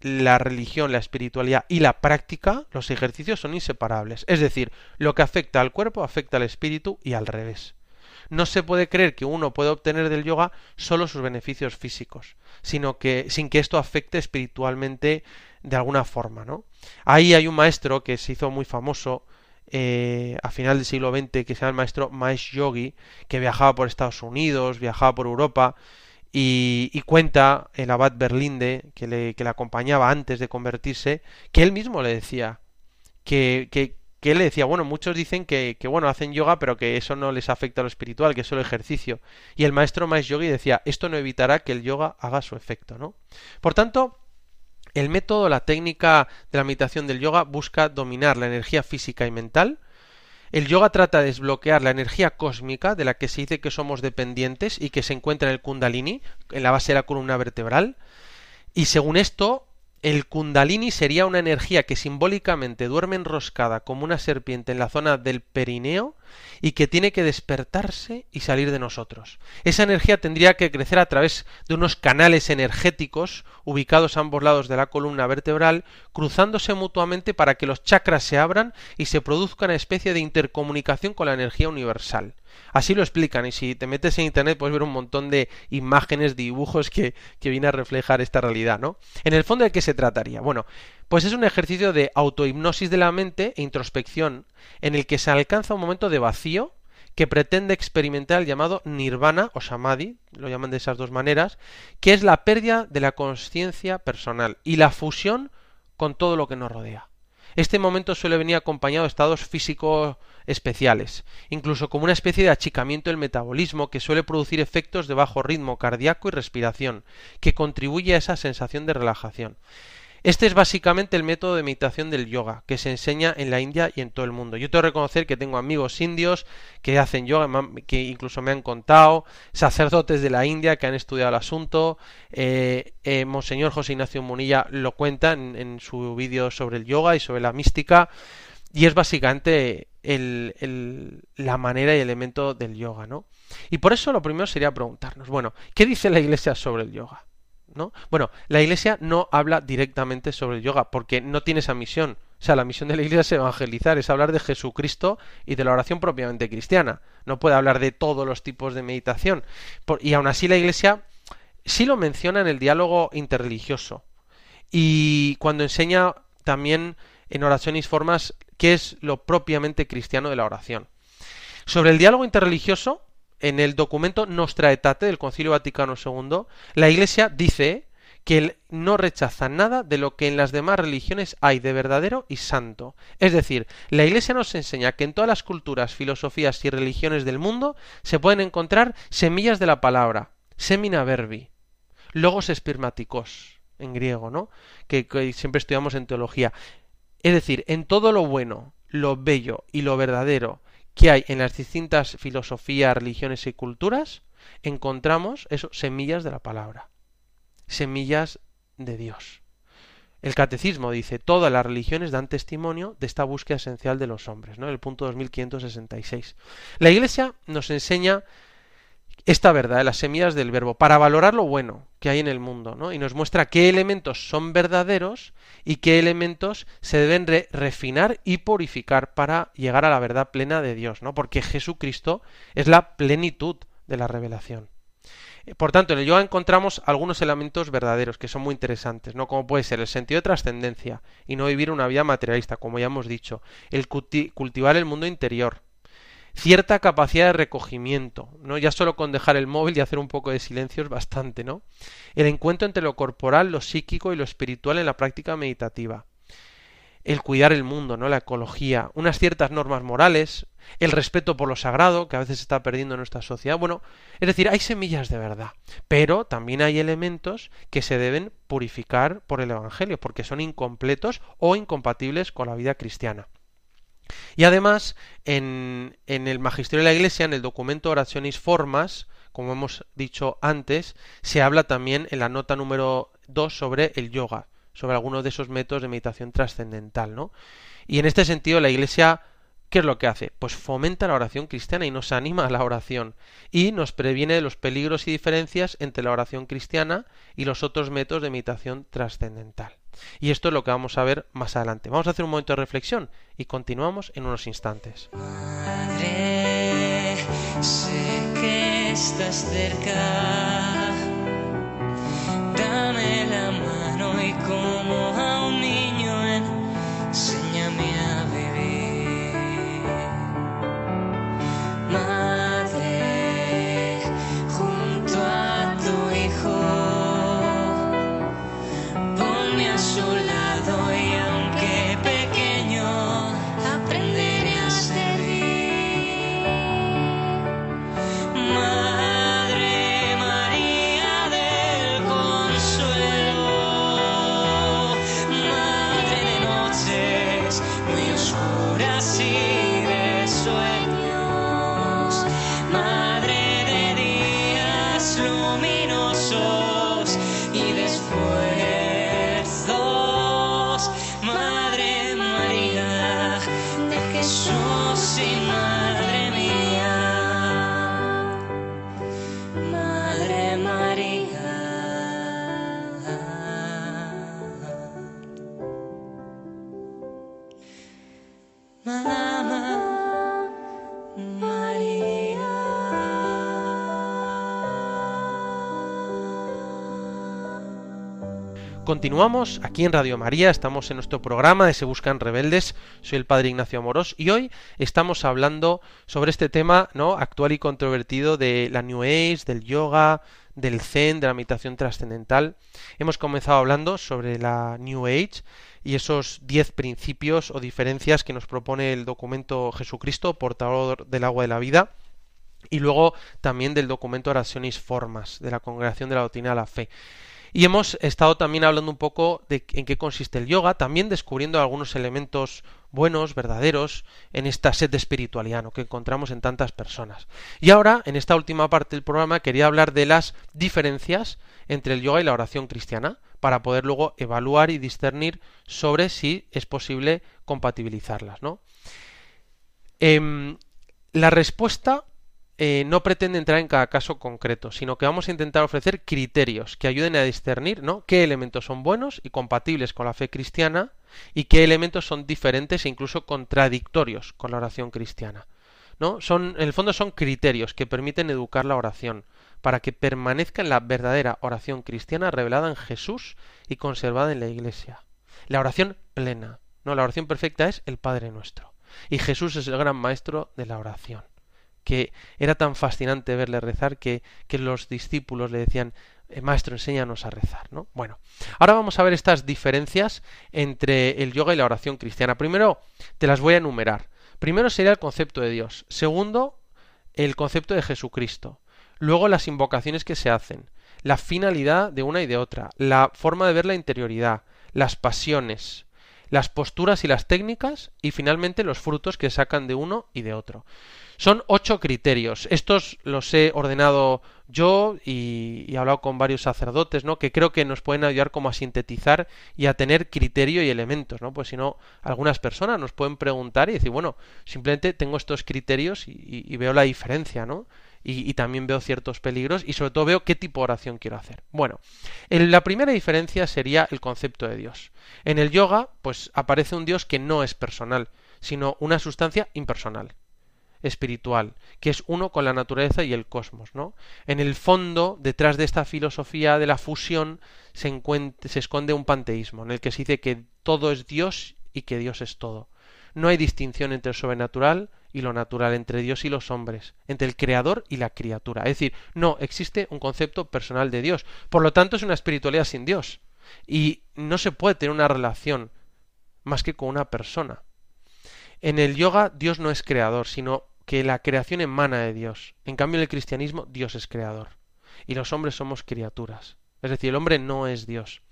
la religión, la espiritualidad y la práctica, los ejercicios son inseparables. Es decir, lo que afecta al cuerpo afecta al espíritu y al revés. No se puede creer que uno puede obtener del yoga solo sus beneficios físicos, sino que sin que esto afecte espiritualmente de alguna forma, ¿no? Ahí hay un maestro que se hizo muy famoso eh, a final del siglo XX que se llama el maestro Maesh Yogi, que viajaba por Estados Unidos, viajaba por Europa y, y, cuenta el abad Berlinde, que le, que le acompañaba antes de convertirse, que él mismo le decía que, que, que él le decía, bueno, muchos dicen que, que, bueno, hacen yoga, pero que eso no les afecta a lo espiritual, que es solo ejercicio. Y el maestro Mahesh Yogi decía, esto no evitará que el yoga haga su efecto, ¿no? Por tanto, el método, la técnica de la meditación del yoga busca dominar la energía física y mental. El yoga trata de desbloquear la energía cósmica de la que se dice que somos dependientes y que se encuentra en el kundalini, en la base de la columna vertebral. Y según esto, el kundalini sería una energía que simbólicamente duerme enroscada como una serpiente en la zona del perineo y que tiene que despertarse y salir de nosotros. Esa energía tendría que crecer a través de unos canales energéticos ubicados a ambos lados de la columna vertebral, cruzándose mutuamente para que los chakras se abran y se produzca una especie de intercomunicación con la energía universal. Así lo explican y si te metes en internet puedes ver un montón de imágenes, dibujos que, que viene a reflejar esta realidad, ¿no? En el fondo de qué se trataría. Bueno, pues es un ejercicio de autohipnosis de la mente e introspección en el que se alcanza un momento de vacío que pretende experimentar el llamado nirvana o samadhi, lo llaman de esas dos maneras, que es la pérdida de la conciencia personal y la fusión con todo lo que nos rodea. Este momento suele venir acompañado de estados físicos especiales, incluso como una especie de achicamiento del metabolismo que suele producir efectos de bajo ritmo cardíaco y respiración, que contribuye a esa sensación de relajación. Este es básicamente el método de meditación del yoga que se enseña en la India y en todo el mundo. Yo tengo que reconocer que tengo amigos indios que hacen yoga, que incluso me han contado, sacerdotes de la India que han estudiado el asunto. Eh, eh, Monseñor José Ignacio Munilla lo cuenta en, su vídeo sobre el yoga y sobre la mística. Y es básicamente la manera y elemento del yoga, ¿no? Y por eso lo primero sería preguntarnos, bueno, ¿qué dice la Iglesia sobre el yoga? ¿No? Bueno, la Iglesia no habla directamente sobre el yoga porque no tiene esa misión. O sea, la misión de la Iglesia es evangelizar, es hablar de Jesucristo y de la oración propiamente cristiana. No puede hablar de todos los tipos de meditación. y aún así la Iglesia sí lo menciona en el diálogo interreligioso. Y cuando enseña también en oraciones formas qué es lo propiamente cristiano de la oración. Sobre el diálogo interreligioso, en el documento Nostra Aetate del Concilio Vaticano II, la Iglesia dice que no rechaza nada de lo que en las demás religiones hay de verdadero y santo. Es decir, la Iglesia nos enseña que en todas las culturas, filosofías y religiones del mundo se pueden encontrar semillas de la palabra, semina verbi, logos espermáticos, en griego, ¿no? Que, que siempre estudiamos en teología. Es decir, en todo lo bueno, lo bello y lo verdadero que hay en las distintas filosofías, religiones y culturas, encontramos eso, semillas de la palabra, semillas de Dios. El catecismo dice, todas las religiones dan testimonio de esta búsqueda esencial de los hombres, ¿no? El punto 2566. La Iglesia nos enseña esta verdad, las semillas del verbo, para valorar lo bueno que hay en el mundo, ¿no? Y nos muestra qué elementos son verdaderos y qué elementos se deben refinar y purificar para llegar a la verdad plena de Dios, ¿no? Porque Jesucristo es la plenitud de la revelación. Por tanto, en el yoga encontramos algunos elementos verdaderos que son muy interesantes, ¿no? Como puede ser el sentido de trascendencia y no vivir una vida materialista, como ya hemos dicho, el cultivar el mundo interior, cierta capacidad de recogimiento, ¿no? Ya solo con dejar el móvil y hacer un poco de silencio es bastante, ¿no? El encuentro entre lo corporal, lo psíquico y lo espiritual en la práctica meditativa. El cuidar el mundo, ¿no? La ecología, unas ciertas normas morales, el respeto por lo sagrado, que a veces se está perdiendo en nuestra sociedad. Bueno, es decir, hay semillas de verdad, pero también hay elementos que se deben purificar por el Evangelio, porque son incompletos o incompatibles con la vida cristiana. Y además, en, el Magisterio de la Iglesia, en el documento Oraciones Formas, como hemos dicho antes, se habla también en la nota número 2 sobre el yoga, sobre algunos de esos métodos de meditación trascendental, ¿no? Y en este sentido, la Iglesia ¿Qué es lo que hace? Pues fomenta la oración cristiana y nos anima a la oración y nos previene de los peligros y diferencias entre la oración cristiana y los otros métodos de meditación trascendental. Y esto es lo que vamos a ver más adelante. Vamos a hacer un momento de reflexión y continuamos en unos instantes. My Continuamos aquí en Radio María, estamos en nuestro programa de Se Buscan Rebeldes, soy el Padre Ignacio Amorós y hoy estamos hablando sobre este tema ¿no? actual y controvertido de la New Age, del yoga, del Zen, de la meditación trascendental. Hemos comenzado hablando sobre la New Age y esos diez principios o diferencias que nos propone el documento Jesucristo, portador del agua de la vida, y luego también del documento Oraciones Formas, de la Congregación de la Doctrina de la Fe. Y hemos estado también hablando un poco de en qué consiste el yoga, también descubriendo algunos elementos buenos, verdaderos, en esta sed de espiritualidad que encontramos en tantas personas. Y ahora, en esta última parte del programa, quería hablar de las diferencias entre el yoga y la oración cristiana, para poder luego evaluar y discernir sobre si es posible compatibilizarlas. ¿no? Em, la respuesta eh, no pretende entrar en cada caso concreto, sino que vamos a intentar ofrecer criterios que ayuden a discernir ¿no? qué elementos son buenos y compatibles con la fe cristiana y qué elementos son diferentes e incluso contradictorios con la oración cristiana. ¿no? Son, en el fondo son criterios que permiten educar la oración para que permanezca en la verdadera oración cristiana revelada en Jesús y conservada en la Iglesia. La oración plena, no, la oración perfecta es el Padre nuestro. Y Jesús es el gran maestro de la oración que era tan fascinante verle rezar que, que los discípulos le decían, "Eh, Maestro, enséñanos a rezar, ¿no? Bueno, ahora vamos a ver estas diferencias entre el yoga y la oración cristiana. Primero, te las voy a enumerar. Primero sería el concepto de Dios. Segundo, el concepto de Jesucristo. Luego, las invocaciones que se hacen. La finalidad de una y de otra. La forma de ver la interioridad. Las pasiones. Las posturas y las técnicas. Y finalmente, los frutos que sacan de uno y de otro. Son ocho criterios. Estos los he ordenado yo y, he hablado con varios sacerdotes, ¿no? Que creo que nos pueden ayudar como a sintetizar y a tener criterio y elementos, ¿no? Pues si no, algunas personas nos pueden preguntar y decir, bueno, simplemente tengo estos criterios y, y veo la diferencia, ¿no? Y, también veo ciertos peligros y sobre todo veo qué tipo de oración quiero hacer. Bueno, el, la primera diferencia sería el concepto de Dios. En el yoga, pues aparece un Dios que no es personal, sino una sustancia impersonal. espiritual, que es uno con la naturaleza y el cosmos, ¿no? En el fondo, detrás de esta filosofía de la fusión, se, se esconde un panteísmo, en el que se dice que todo es Dios y que Dios es todo. No hay distinción entre el sobrenatural y lo natural, entre Dios y los hombres, entre el creador y la criatura. Es decir, no existe un concepto personal de Dios. Por lo tanto, es una espiritualidad sin Dios. Y no se puede tener una relación más que con una persona. En el yoga Dios no es creador, sino que la creación emana de Dios. En cambio, en el cristianismo Dios es creador. Y los hombres somos criaturas. Es decir, el hombre no es Dios.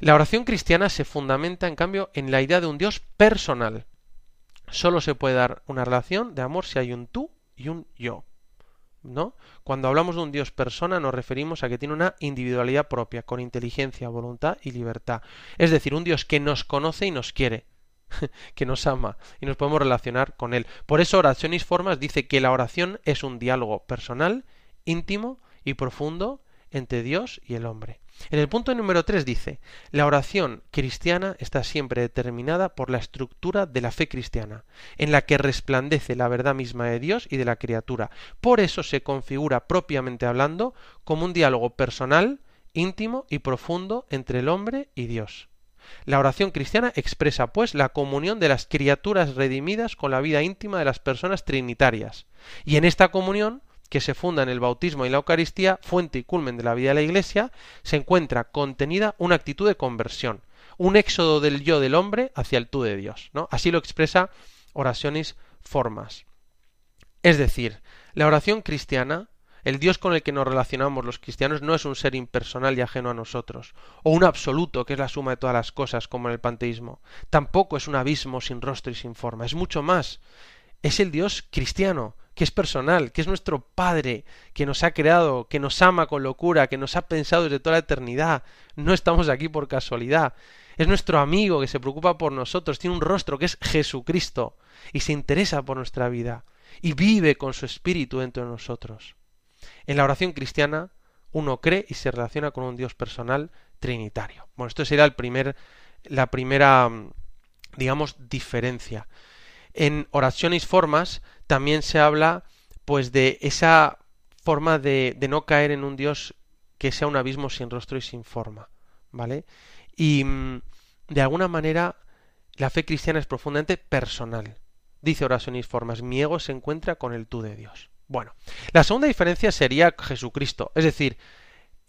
La oración cristiana se fundamenta, en cambio, en la idea de un Dios personal. Solo se puede dar una relación de amor si hay un tú y un yo. ¿No? Cuando hablamos de un Dios persona nos referimos a que tiene una individualidad propia, con inteligencia, voluntad y libertad. Es decir, un Dios que nos conoce y nos quiere, [laughs] que nos ama y nos podemos relacionar con Él. Por eso Oraciones Formas dice que la oración es un diálogo personal, íntimo y profundo entre Dios y el hombre. En el punto número 3 dice, la oración cristiana está siempre determinada por la estructura de la fe cristiana, en la que resplandece la verdad misma de Dios y de la criatura. Por eso se configura propiamente hablando como un diálogo personal, íntimo y profundo entre el hombre y Dios. La oración cristiana expresa, pues, la comunión de las criaturas redimidas con la vida íntima de las personas trinitarias. Y en esta comunión que se funda en el bautismo y la Eucaristía, fuente y culmen de la vida de la Iglesia, se encuentra contenida una actitud de conversión, un éxodo del yo del hombre hacia el tú de Dios. ¿no? Así lo expresa Oraciones Formas. Es decir, la oración cristiana, el Dios con el que nos relacionamos los cristianos, no es un ser impersonal y ajeno a nosotros, o un absoluto que es la suma de todas las cosas, como en el panteísmo. Tampoco es un abismo sin rostro y sin forma, es mucho más. Es el Dios cristiano, que es personal, que es nuestro Padre, que nos ha creado, que nos ama con locura, que nos ha pensado desde toda la eternidad. No estamos aquí por casualidad. Es nuestro amigo que se preocupa por nosotros, tiene un rostro que es Jesucristo y se interesa por nuestra vida y vive con su espíritu dentro de nosotros. En la oración cristiana uno cree y se relaciona con un Dios personal trinitario. Bueno, esto sería el primer, la primera, digamos, diferencia. En oraciones formas también se habla pues de esa forma de, no caer en un Dios que sea un abismo sin rostro y sin forma, ¿vale? Y mm, de alguna manera la fe cristiana es profundamente personal. Dice Oraciones Formas, mi ego se encuentra con el tú de Dios. Bueno, la segunda diferencia sería Jesucristo, es decir,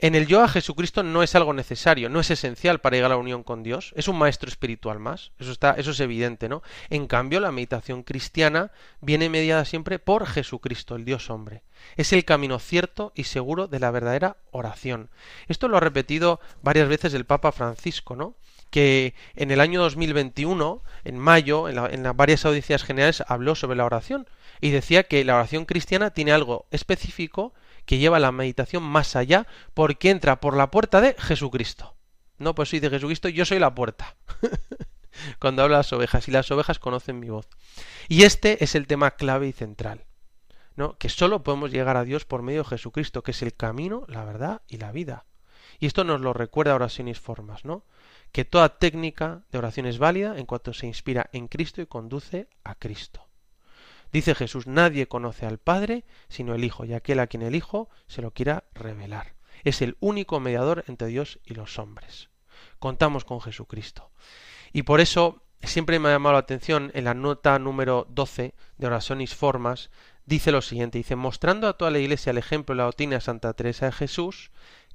en el yo a Jesucristo no es algo necesario, no es esencial para llegar a la unión con Dios, es un maestro espiritual más, eso está, eso es evidente, ¿no? En cambio, la meditación cristiana viene mediada siempre por Jesucristo, el Dios hombre. Es el camino cierto y seguro de la verdadera oración. Esto lo ha repetido varias veces el Papa Francisco, ¿no? que en el año 2021, en mayo, en, en, las varias audiencias generales, habló sobre la oración y decía que la oración cristiana tiene algo específico que lleva la meditación más allá porque entra por la puerta de Jesucristo. No, pues soy de Jesucristo, yo soy la puerta. [laughs] Cuando habla las ovejas y las ovejas conocen mi voz. Y este es el tema clave y central. ¿no? Que solo podemos llegar a Dios por medio de Jesucristo, que es el camino, la verdad y la vida. Y esto nos lo recuerda oraciones formas, ¿no? Que toda técnica de oración es válida en cuanto se inspira en Cristo y conduce a Cristo. Dice Jesús, nadie conoce al Padre sino el Hijo, y aquel a quien el Hijo se lo quiera revelar. Es el único mediador entre Dios y los hombres. Contamos con Jesucristo. Y por eso siempre me ha llamado la atención en la nota número 12 de Oraciones Formas, dice lo siguiente, dice, mostrando a toda la Iglesia el ejemplo de la doctrina de Santa Teresa de Jesús,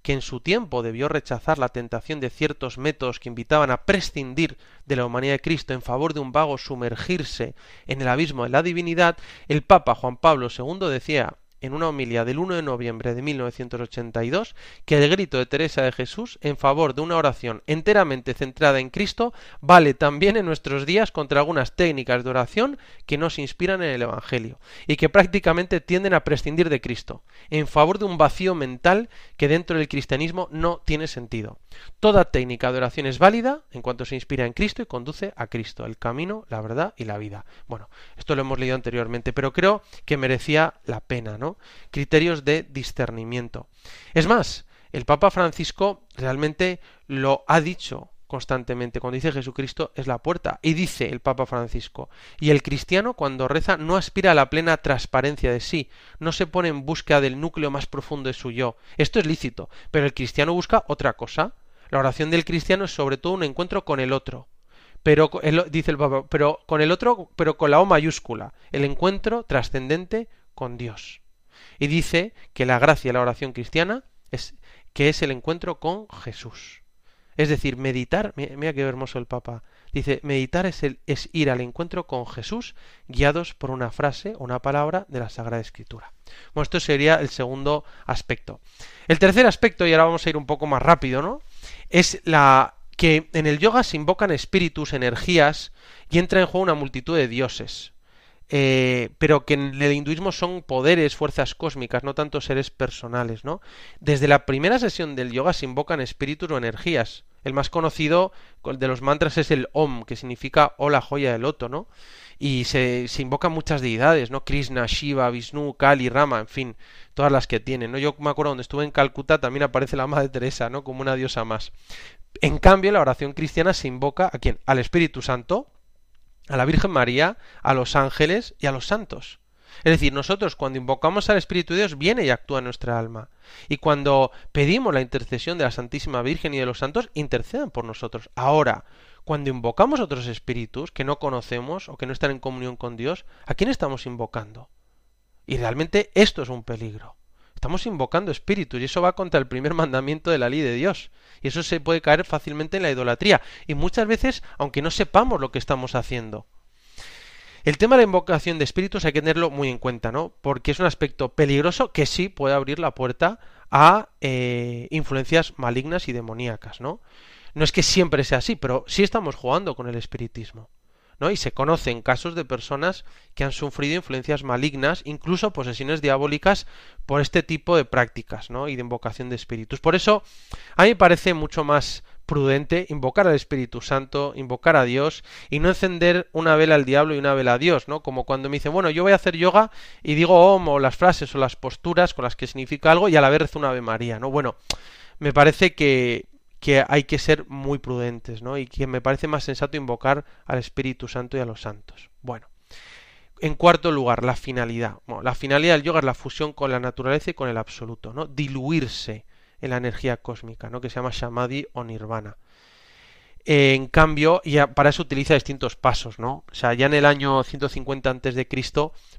que en su tiempo debió rechazar la tentación de ciertos métodos que invitaban a prescindir de la humanidad de Cristo en favor de un vago sumergirse en el abismo de la divinidad, el Papa Juan Pablo II decía en una homilía del 1 de noviembre de 1982 que el grito de Teresa de Jesús en favor de una oración enteramente centrada en Cristo vale también en nuestros días contra algunas técnicas de oración que nos inspiran en el Evangelio y que prácticamente tienden a prescindir de Cristo, en favor de un vacío mental que dentro del cristianismo no tiene sentido. Toda técnica de oración es válida en cuanto se inspira en Cristo y conduce a Cristo, el camino, la verdad y la vida. Bueno, esto lo hemos leído anteriormente, pero creo que merecía la pena, ¿no? Criterios de discernimiento. Es más, el Papa Francisco realmente lo ha dicho constantemente. Cuando dice Jesucristo es la puerta. Y dice el Papa Francisco, y el cristiano cuando reza no aspira a la plena transparencia de sí, no se pone en búsqueda del núcleo más profundo de su yo. Esto es lícito, pero el cristiano busca otra cosa. La oración del cristiano es sobre todo un encuentro con el otro. Pero dice el Papa, pero con el otro, pero con la O mayúscula, el encuentro trascendente con Dios. Y dice que la gracia la oración cristiana es que es el encuentro con Jesús. Es decir, meditar, mira qué hermoso el Papa. Dice, meditar es, el, es ir al encuentro con Jesús guiados por una frase o una palabra de la Sagrada Escritura. Bueno, esto sería el segundo aspecto. El tercer aspecto, y ahora vamos a ir un poco más rápido, ¿no? Es la que en el yoga se invocan espíritus, energías, y entra en juego una multitud de dioses. Eh, pero que en el hinduismo son poderes, fuerzas cósmicas, no tanto seres personales, ¿no? Desde la primera sesión del yoga se invocan espíritus o energías. El más conocido de los mantras es el Om, que significa o la joya del loto, ¿no? Y se, se invocan muchas deidades, ¿no? Krishna, Shiva, Vishnu, Kali, Rama, en fin, todas las que tienen, ¿no? Yo me acuerdo cuando estuve en Calcuta también aparece la Madre Teresa, ¿no? Como una diosa más. En cambio, la oración cristiana se invoca a quién? Al Espíritu Santo, a la Virgen María, a los ángeles y a los santos. Es decir, nosotros cuando invocamos al Espíritu de Dios viene y actúa en nuestra alma. Y cuando pedimos la intercesión de la Santísima Virgen y de los santos, intercedan por nosotros. Ahora, cuando invocamos otros espíritus que no conocemos o que no están en comunión con Dios, ¿a quién estamos invocando? Y realmente esto es un peligro. Estamos invocando espíritus y eso va contra el primer [laughs] mandamiento de la ley de Dios. Y eso se puede caer fácilmente en la idolatría. Y muchas veces, aunque no sepamos lo que estamos haciendo. El tema de la invocación de espíritus hay que tenerlo muy en cuenta, ¿no? Porque es un aspecto peligroso que sí puede abrir la puerta a eh, influencias malignas y demoníacas, ¿no? No es que siempre sea así, pero sí estamos jugando con el espiritismo. ¿No? Y se conocen casos de personas que han sufrido influencias malignas, incluso posesiones diabólicas por este tipo de prácticas, ¿no? Y de invocación de espíritus. Por eso, a mí me parece mucho más prudente invocar al Espíritu Santo, invocar a Dios y no encender una vela al diablo y una vela a Dios, ¿no? Como cuando me dicen, bueno, yo voy a hacer yoga y digo om o las frases o las posturas con las que significa algo y a la vez una Ave María, ¿no? Bueno, me parece que que hay que ser muy prudentes, ¿no? Y que me parece más sensato invocar al Espíritu Santo y a los santos. Bueno. En cuarto lugar, la finalidad. La finalidad del yoga es la fusión con la naturaleza y con el absoluto, ¿no? Diluirse en la energía cósmica, ¿no? Que se llama Samadhi o Nirvana. En cambio, ya para eso utiliza distintos pasos, ¿no? O sea, ya en el año 150 a.C.,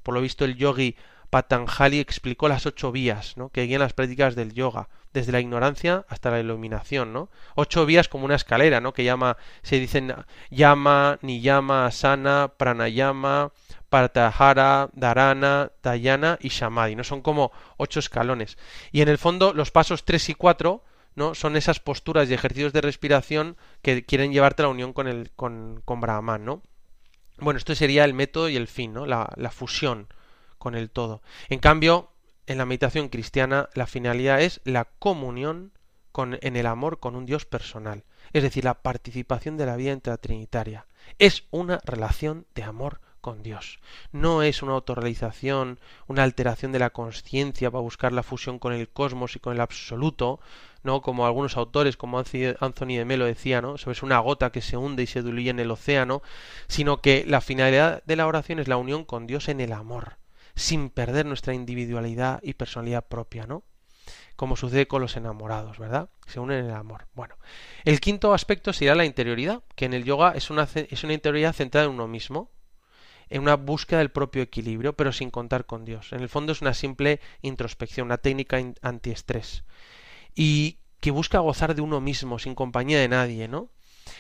por lo visto el yogi Patanjali explicó las ocho vías ¿no? que guían las prácticas del yoga, desde la ignorancia hasta la iluminación, ¿no? Ocho vías como una escalera, ¿no? Que llama, se dicen yama, niyama, asana, pranayama, partahara, dharana, dayana y samadhi, ¿no? Son como ocho escalones. Y en el fondo los pasos tres y cuatro ¿no? Son esas posturas y ejercicios de respiración que quieren llevarte a la unión con el con, con Brahman, ¿no? Bueno, esto sería el método y el fin, ¿no? La, la fusión con el todo. En cambio, en la meditación cristiana la finalidad es la comunión con, en el amor con un Dios personal, es decir, la participación de la vida trinitaria. Es una relación de amor con Dios. No es una autorrealización, una alteración de la conciencia para buscar la fusión con el cosmos y con el absoluto, ¿no? Como algunos autores, como Anthony de Melo decía, ¿no? Es una gota que se hunde y se diluye en el océano, sino que la finalidad de la oración es la unión con Dios en el amor sin perder nuestra individualidad y personalidad propia, ¿no? Como sucede con los enamorados, ¿verdad? Se unen en el amor. Bueno, el quinto aspecto será la interioridad, que en el yoga es una, es una interioridad centrada en uno mismo, en una búsqueda del propio equilibrio, pero sin contar con Dios. En el fondo es una simple introspección, una técnica antiestrés. Y que busca gozar de uno mismo, sin compañía de nadie, ¿no?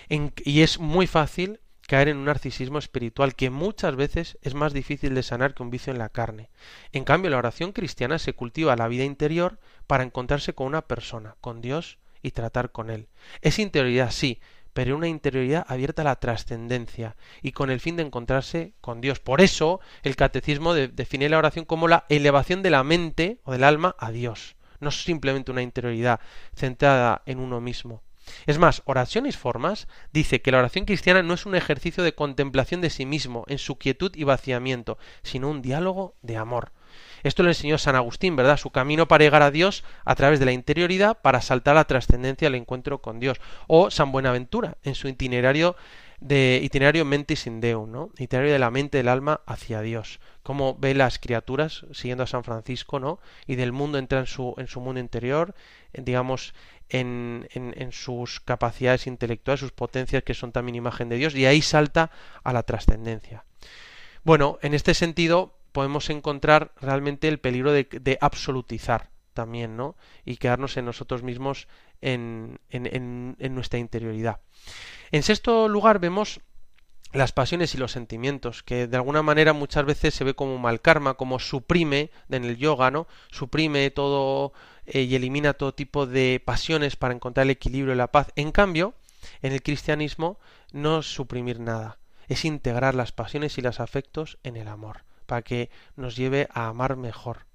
y es muy fácil caer en un narcisismo espiritual que muchas veces es más difícil de sanar que un vicio en la carne. En cambio, la oración cristiana se cultiva la vida interior para encontrarse con una persona, con Dios y tratar con Él. Es interioridad, sí, pero una interioridad abierta a la trascendencia y con el fin de encontrarse con Dios. Por eso el catecismo define la oración como la elevación de la mente o del alma a Dios. No es simplemente una interioridad centrada en uno mismo. Es más, Oraciones Formas dice que la oración cristiana no es un ejercicio de contemplación de sí mismo, en su quietud y vaciamiento, sino un diálogo de amor. Esto lo enseñó San Agustín, ¿verdad? Su camino para llegar a Dios a través de la interioridad para saltar la trascendencia al encuentro con Dios. O San Buenaventura en su itinerario de itinerario mentis in deum, ¿no? Itinerario de la mente del alma hacia Dios. Cómo ve las criaturas siguiendo a San Francisco, ¿no? Y del mundo entra en su, en su mundo interior, digamos, en, sus capacidades intelectuales, sus potencias que son también imagen de Dios, y ahí salta a la trascendencia. Bueno, en este sentido podemos encontrar realmente el peligro de, absolutizar también, ¿no? Y quedarnos en nosotros mismos en, en, en nuestra interioridad. En sexto lugar vemos las pasiones y los sentimientos, que de alguna manera muchas veces se ve como mal karma, como suprime en el yoga, ¿no? Suprime todo eh, y elimina todo tipo de pasiones para encontrar el equilibrio y la paz. En cambio, en el cristianismo no es suprimir nada, es integrar las pasiones y los afectos en el amor, para que nos lleve a amar mejor.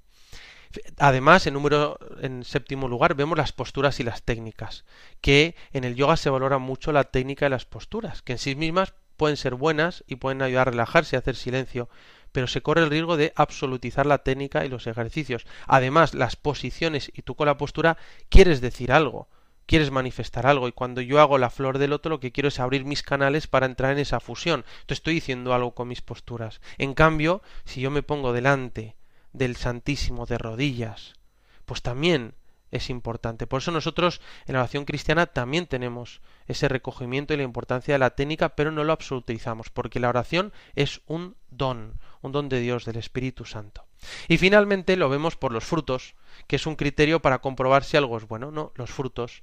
Además, en número en séptimo lugar, vemos las posturas y las técnicas, que en el yoga se valora mucho la técnica y las posturas, que en sí mismas pueden ser buenas y pueden ayudar a relajarse y hacer silencio, pero se corre el riesgo de absolutizar la técnica y los ejercicios. Además, las posiciones y tú con la postura quieres decir algo, quieres manifestar algo y cuando yo hago la flor del otro lo que quiero es abrir mis canales para entrar en esa fusión. Entonces estoy diciendo algo con mis posturas. En cambio, si yo me pongo delante del Santísimo de rodillas, pues también es importante. Por eso nosotros en la oración cristiana también tenemos ese recogimiento y la importancia de la técnica, pero no lo absolutizamos, porque la oración es un don, un don de Dios, del Espíritu Santo. Y finalmente lo vemos por los frutos, que es un criterio para comprobar si algo es bueno, ¿no? Los frutos.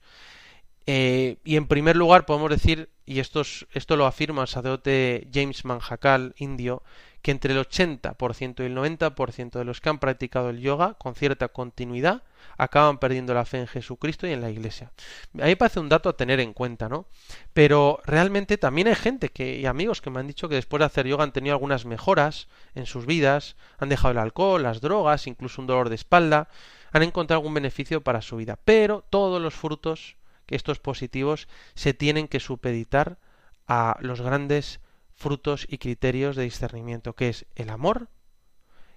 Eh, y en primer lugar podemos decir, y esto, es, esto lo afirma el sacerdote James Manjakal, indio, que entre el 80% y el 90% de los que han practicado el yoga con cierta continuidad acaban perdiendo la fe en Jesucristo y en la Iglesia. A mí me parece un dato a tener en cuenta, ¿no? Pero realmente también hay gente que, y amigos que me han dicho que después de hacer yoga han tenido algunas mejoras en sus vidas, han dejado el alcohol, las drogas, incluso un dolor de espalda, han encontrado algún beneficio para su vida. Pero todos los frutos, que estos positivos, se tienen que supeditar a los grandes frutos y criterios de discernimiento, que es el amor,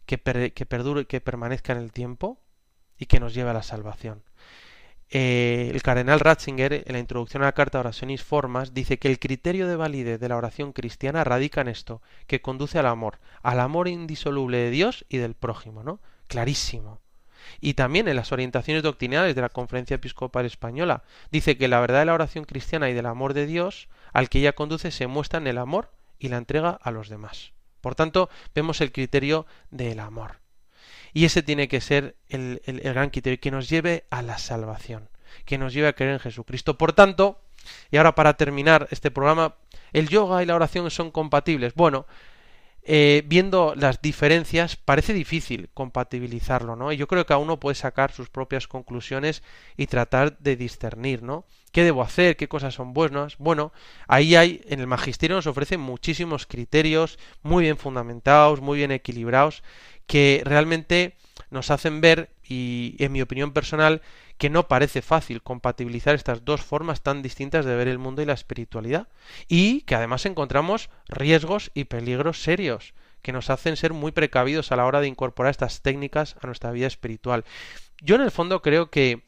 que, que perdure, que permanezca en el tiempo y que nos lleve a la salvación. Eh, el cardenal Ratzinger, en la introducción a la carta Oraciones Formas, dice que el criterio de validez de la oración cristiana radica en esto, que conduce al amor, al amor indisoluble de Dios y del prójimo, ¿no? Clarísimo. Y también en las orientaciones doctrinales de la Conferencia Episcopal Española, dice que la verdad de la oración cristiana y del amor de Dios, al que ella conduce, se muestra en el amor y la entrega a los demás. Por tanto, vemos el criterio del amor. Y ese tiene que ser el, el, el, gran criterio que nos lleve a la salvación, que nos lleve a creer en Jesucristo. Por tanto, y ahora para terminar este programa, ¿el yoga y la oración son compatibles? Bueno, eh, viendo las diferencias, parece difícil compatibilizarlo, ¿no? Y yo creo que a uno puede sacar sus propias conclusiones y tratar de discernir, ¿no? ¿Qué debo hacer? ¿Qué cosas son buenas? Bueno, ahí hay, en el magisterio nos ofrecen muchísimos criterios muy bien fundamentados, muy bien equilibrados, que realmente nos hacen ver, y en mi opinión personal, que no parece fácil compatibilizar estas dos formas tan distintas de ver el mundo y la espiritualidad, y que además encontramos riesgos y peligros serios que nos hacen ser muy precavidos a la hora de incorporar estas técnicas a nuestra vida espiritual. Yo en el fondo creo que,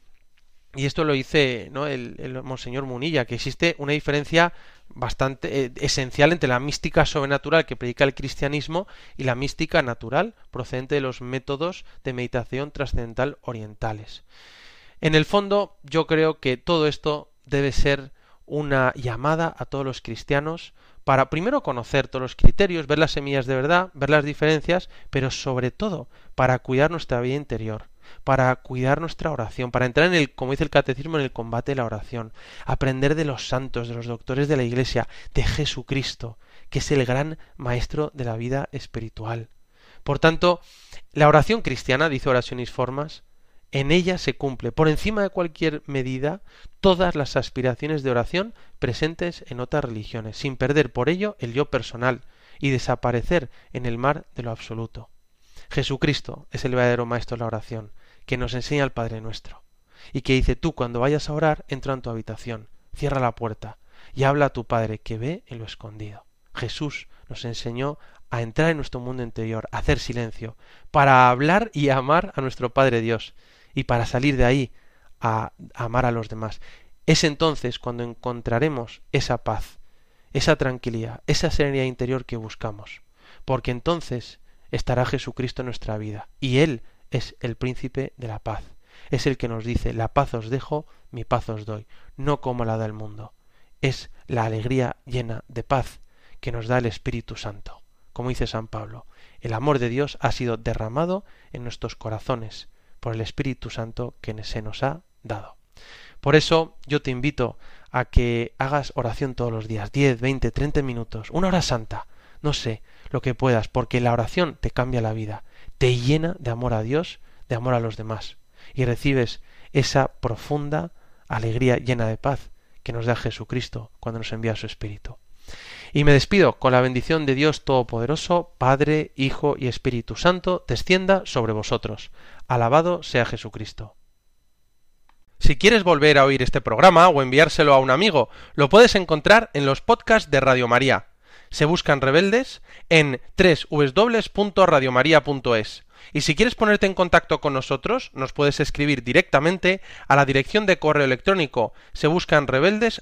y esto lo dice ¿no? el, Monseñor Munilla, que existe una diferencia bastante eh, esencial entre la mística sobrenatural que predica el cristianismo y la mística natural procedente de los métodos de meditación trascendental orientales. En el fondo, yo creo que todo esto debe ser una llamada a todos los cristianos para primero conocer todos los criterios, ver las semillas de verdad, ver las diferencias, pero sobre todo para cuidar nuestra vida interior, para cuidar nuestra oración, para entrar en el, como dice el catecismo, en el combate de la oración, aprender de los santos, de los doctores de la Iglesia, de Jesucristo, que es el gran maestro de la vida espiritual. Por tanto, la oración cristiana, dice Oraciones Formas, en ella se cumple, por encima de cualquier medida, todas las aspiraciones de oración presentes en otras religiones, sin perder por ello el yo personal y desaparecer en el mar de lo absoluto. Jesucristo es el verdadero maestro de la oración, que nos enseña al Padre nuestro, y que dice tú cuando vayas a orar, entra en tu habitación, cierra la puerta y habla a tu Padre que ve en lo escondido. Jesús nos enseñó a entrar en nuestro mundo interior, a hacer silencio, para hablar y amar a nuestro Padre Dios y para salir de ahí a amar a los demás. Es entonces cuando encontraremos esa paz, esa tranquilidad, esa serenidad interior que buscamos, porque entonces estará Jesucristo en nuestra vida y Él es el príncipe de la paz. Es el que nos dice, la paz os dejo, mi paz os doy, no como la del mundo. Es la alegría llena de paz que nos da el Espíritu Santo. Como dice San Pablo, el amor de Dios ha sido derramado en nuestros corazones por el Espíritu Santo que se nos ha dado. Por eso yo te invito a que hagas oración todos los días, 10, 20, 30 minutos, una hora santa, no sé, lo que puedas, porque la oración te cambia la vida, te llena de amor a Dios, de amor a los demás, y recibes esa profunda alegría llena de paz que nos da Jesucristo cuando nos envía su Espíritu. Y me despido con la bendición de Dios Todopoderoso, Padre, Hijo y Espíritu Santo, descienda sobre vosotros. Alabado sea Jesucristo. Si quieres volver a oír este programa o enviárselo a un amigo, lo puedes encontrar en los podcasts de Radio María. Se buscan rebeldes en www.radiomaria.es. Y si quieres ponerte en contacto con nosotros, nos puedes escribir directamente a la dirección de correo electrónico se buscan rebeldes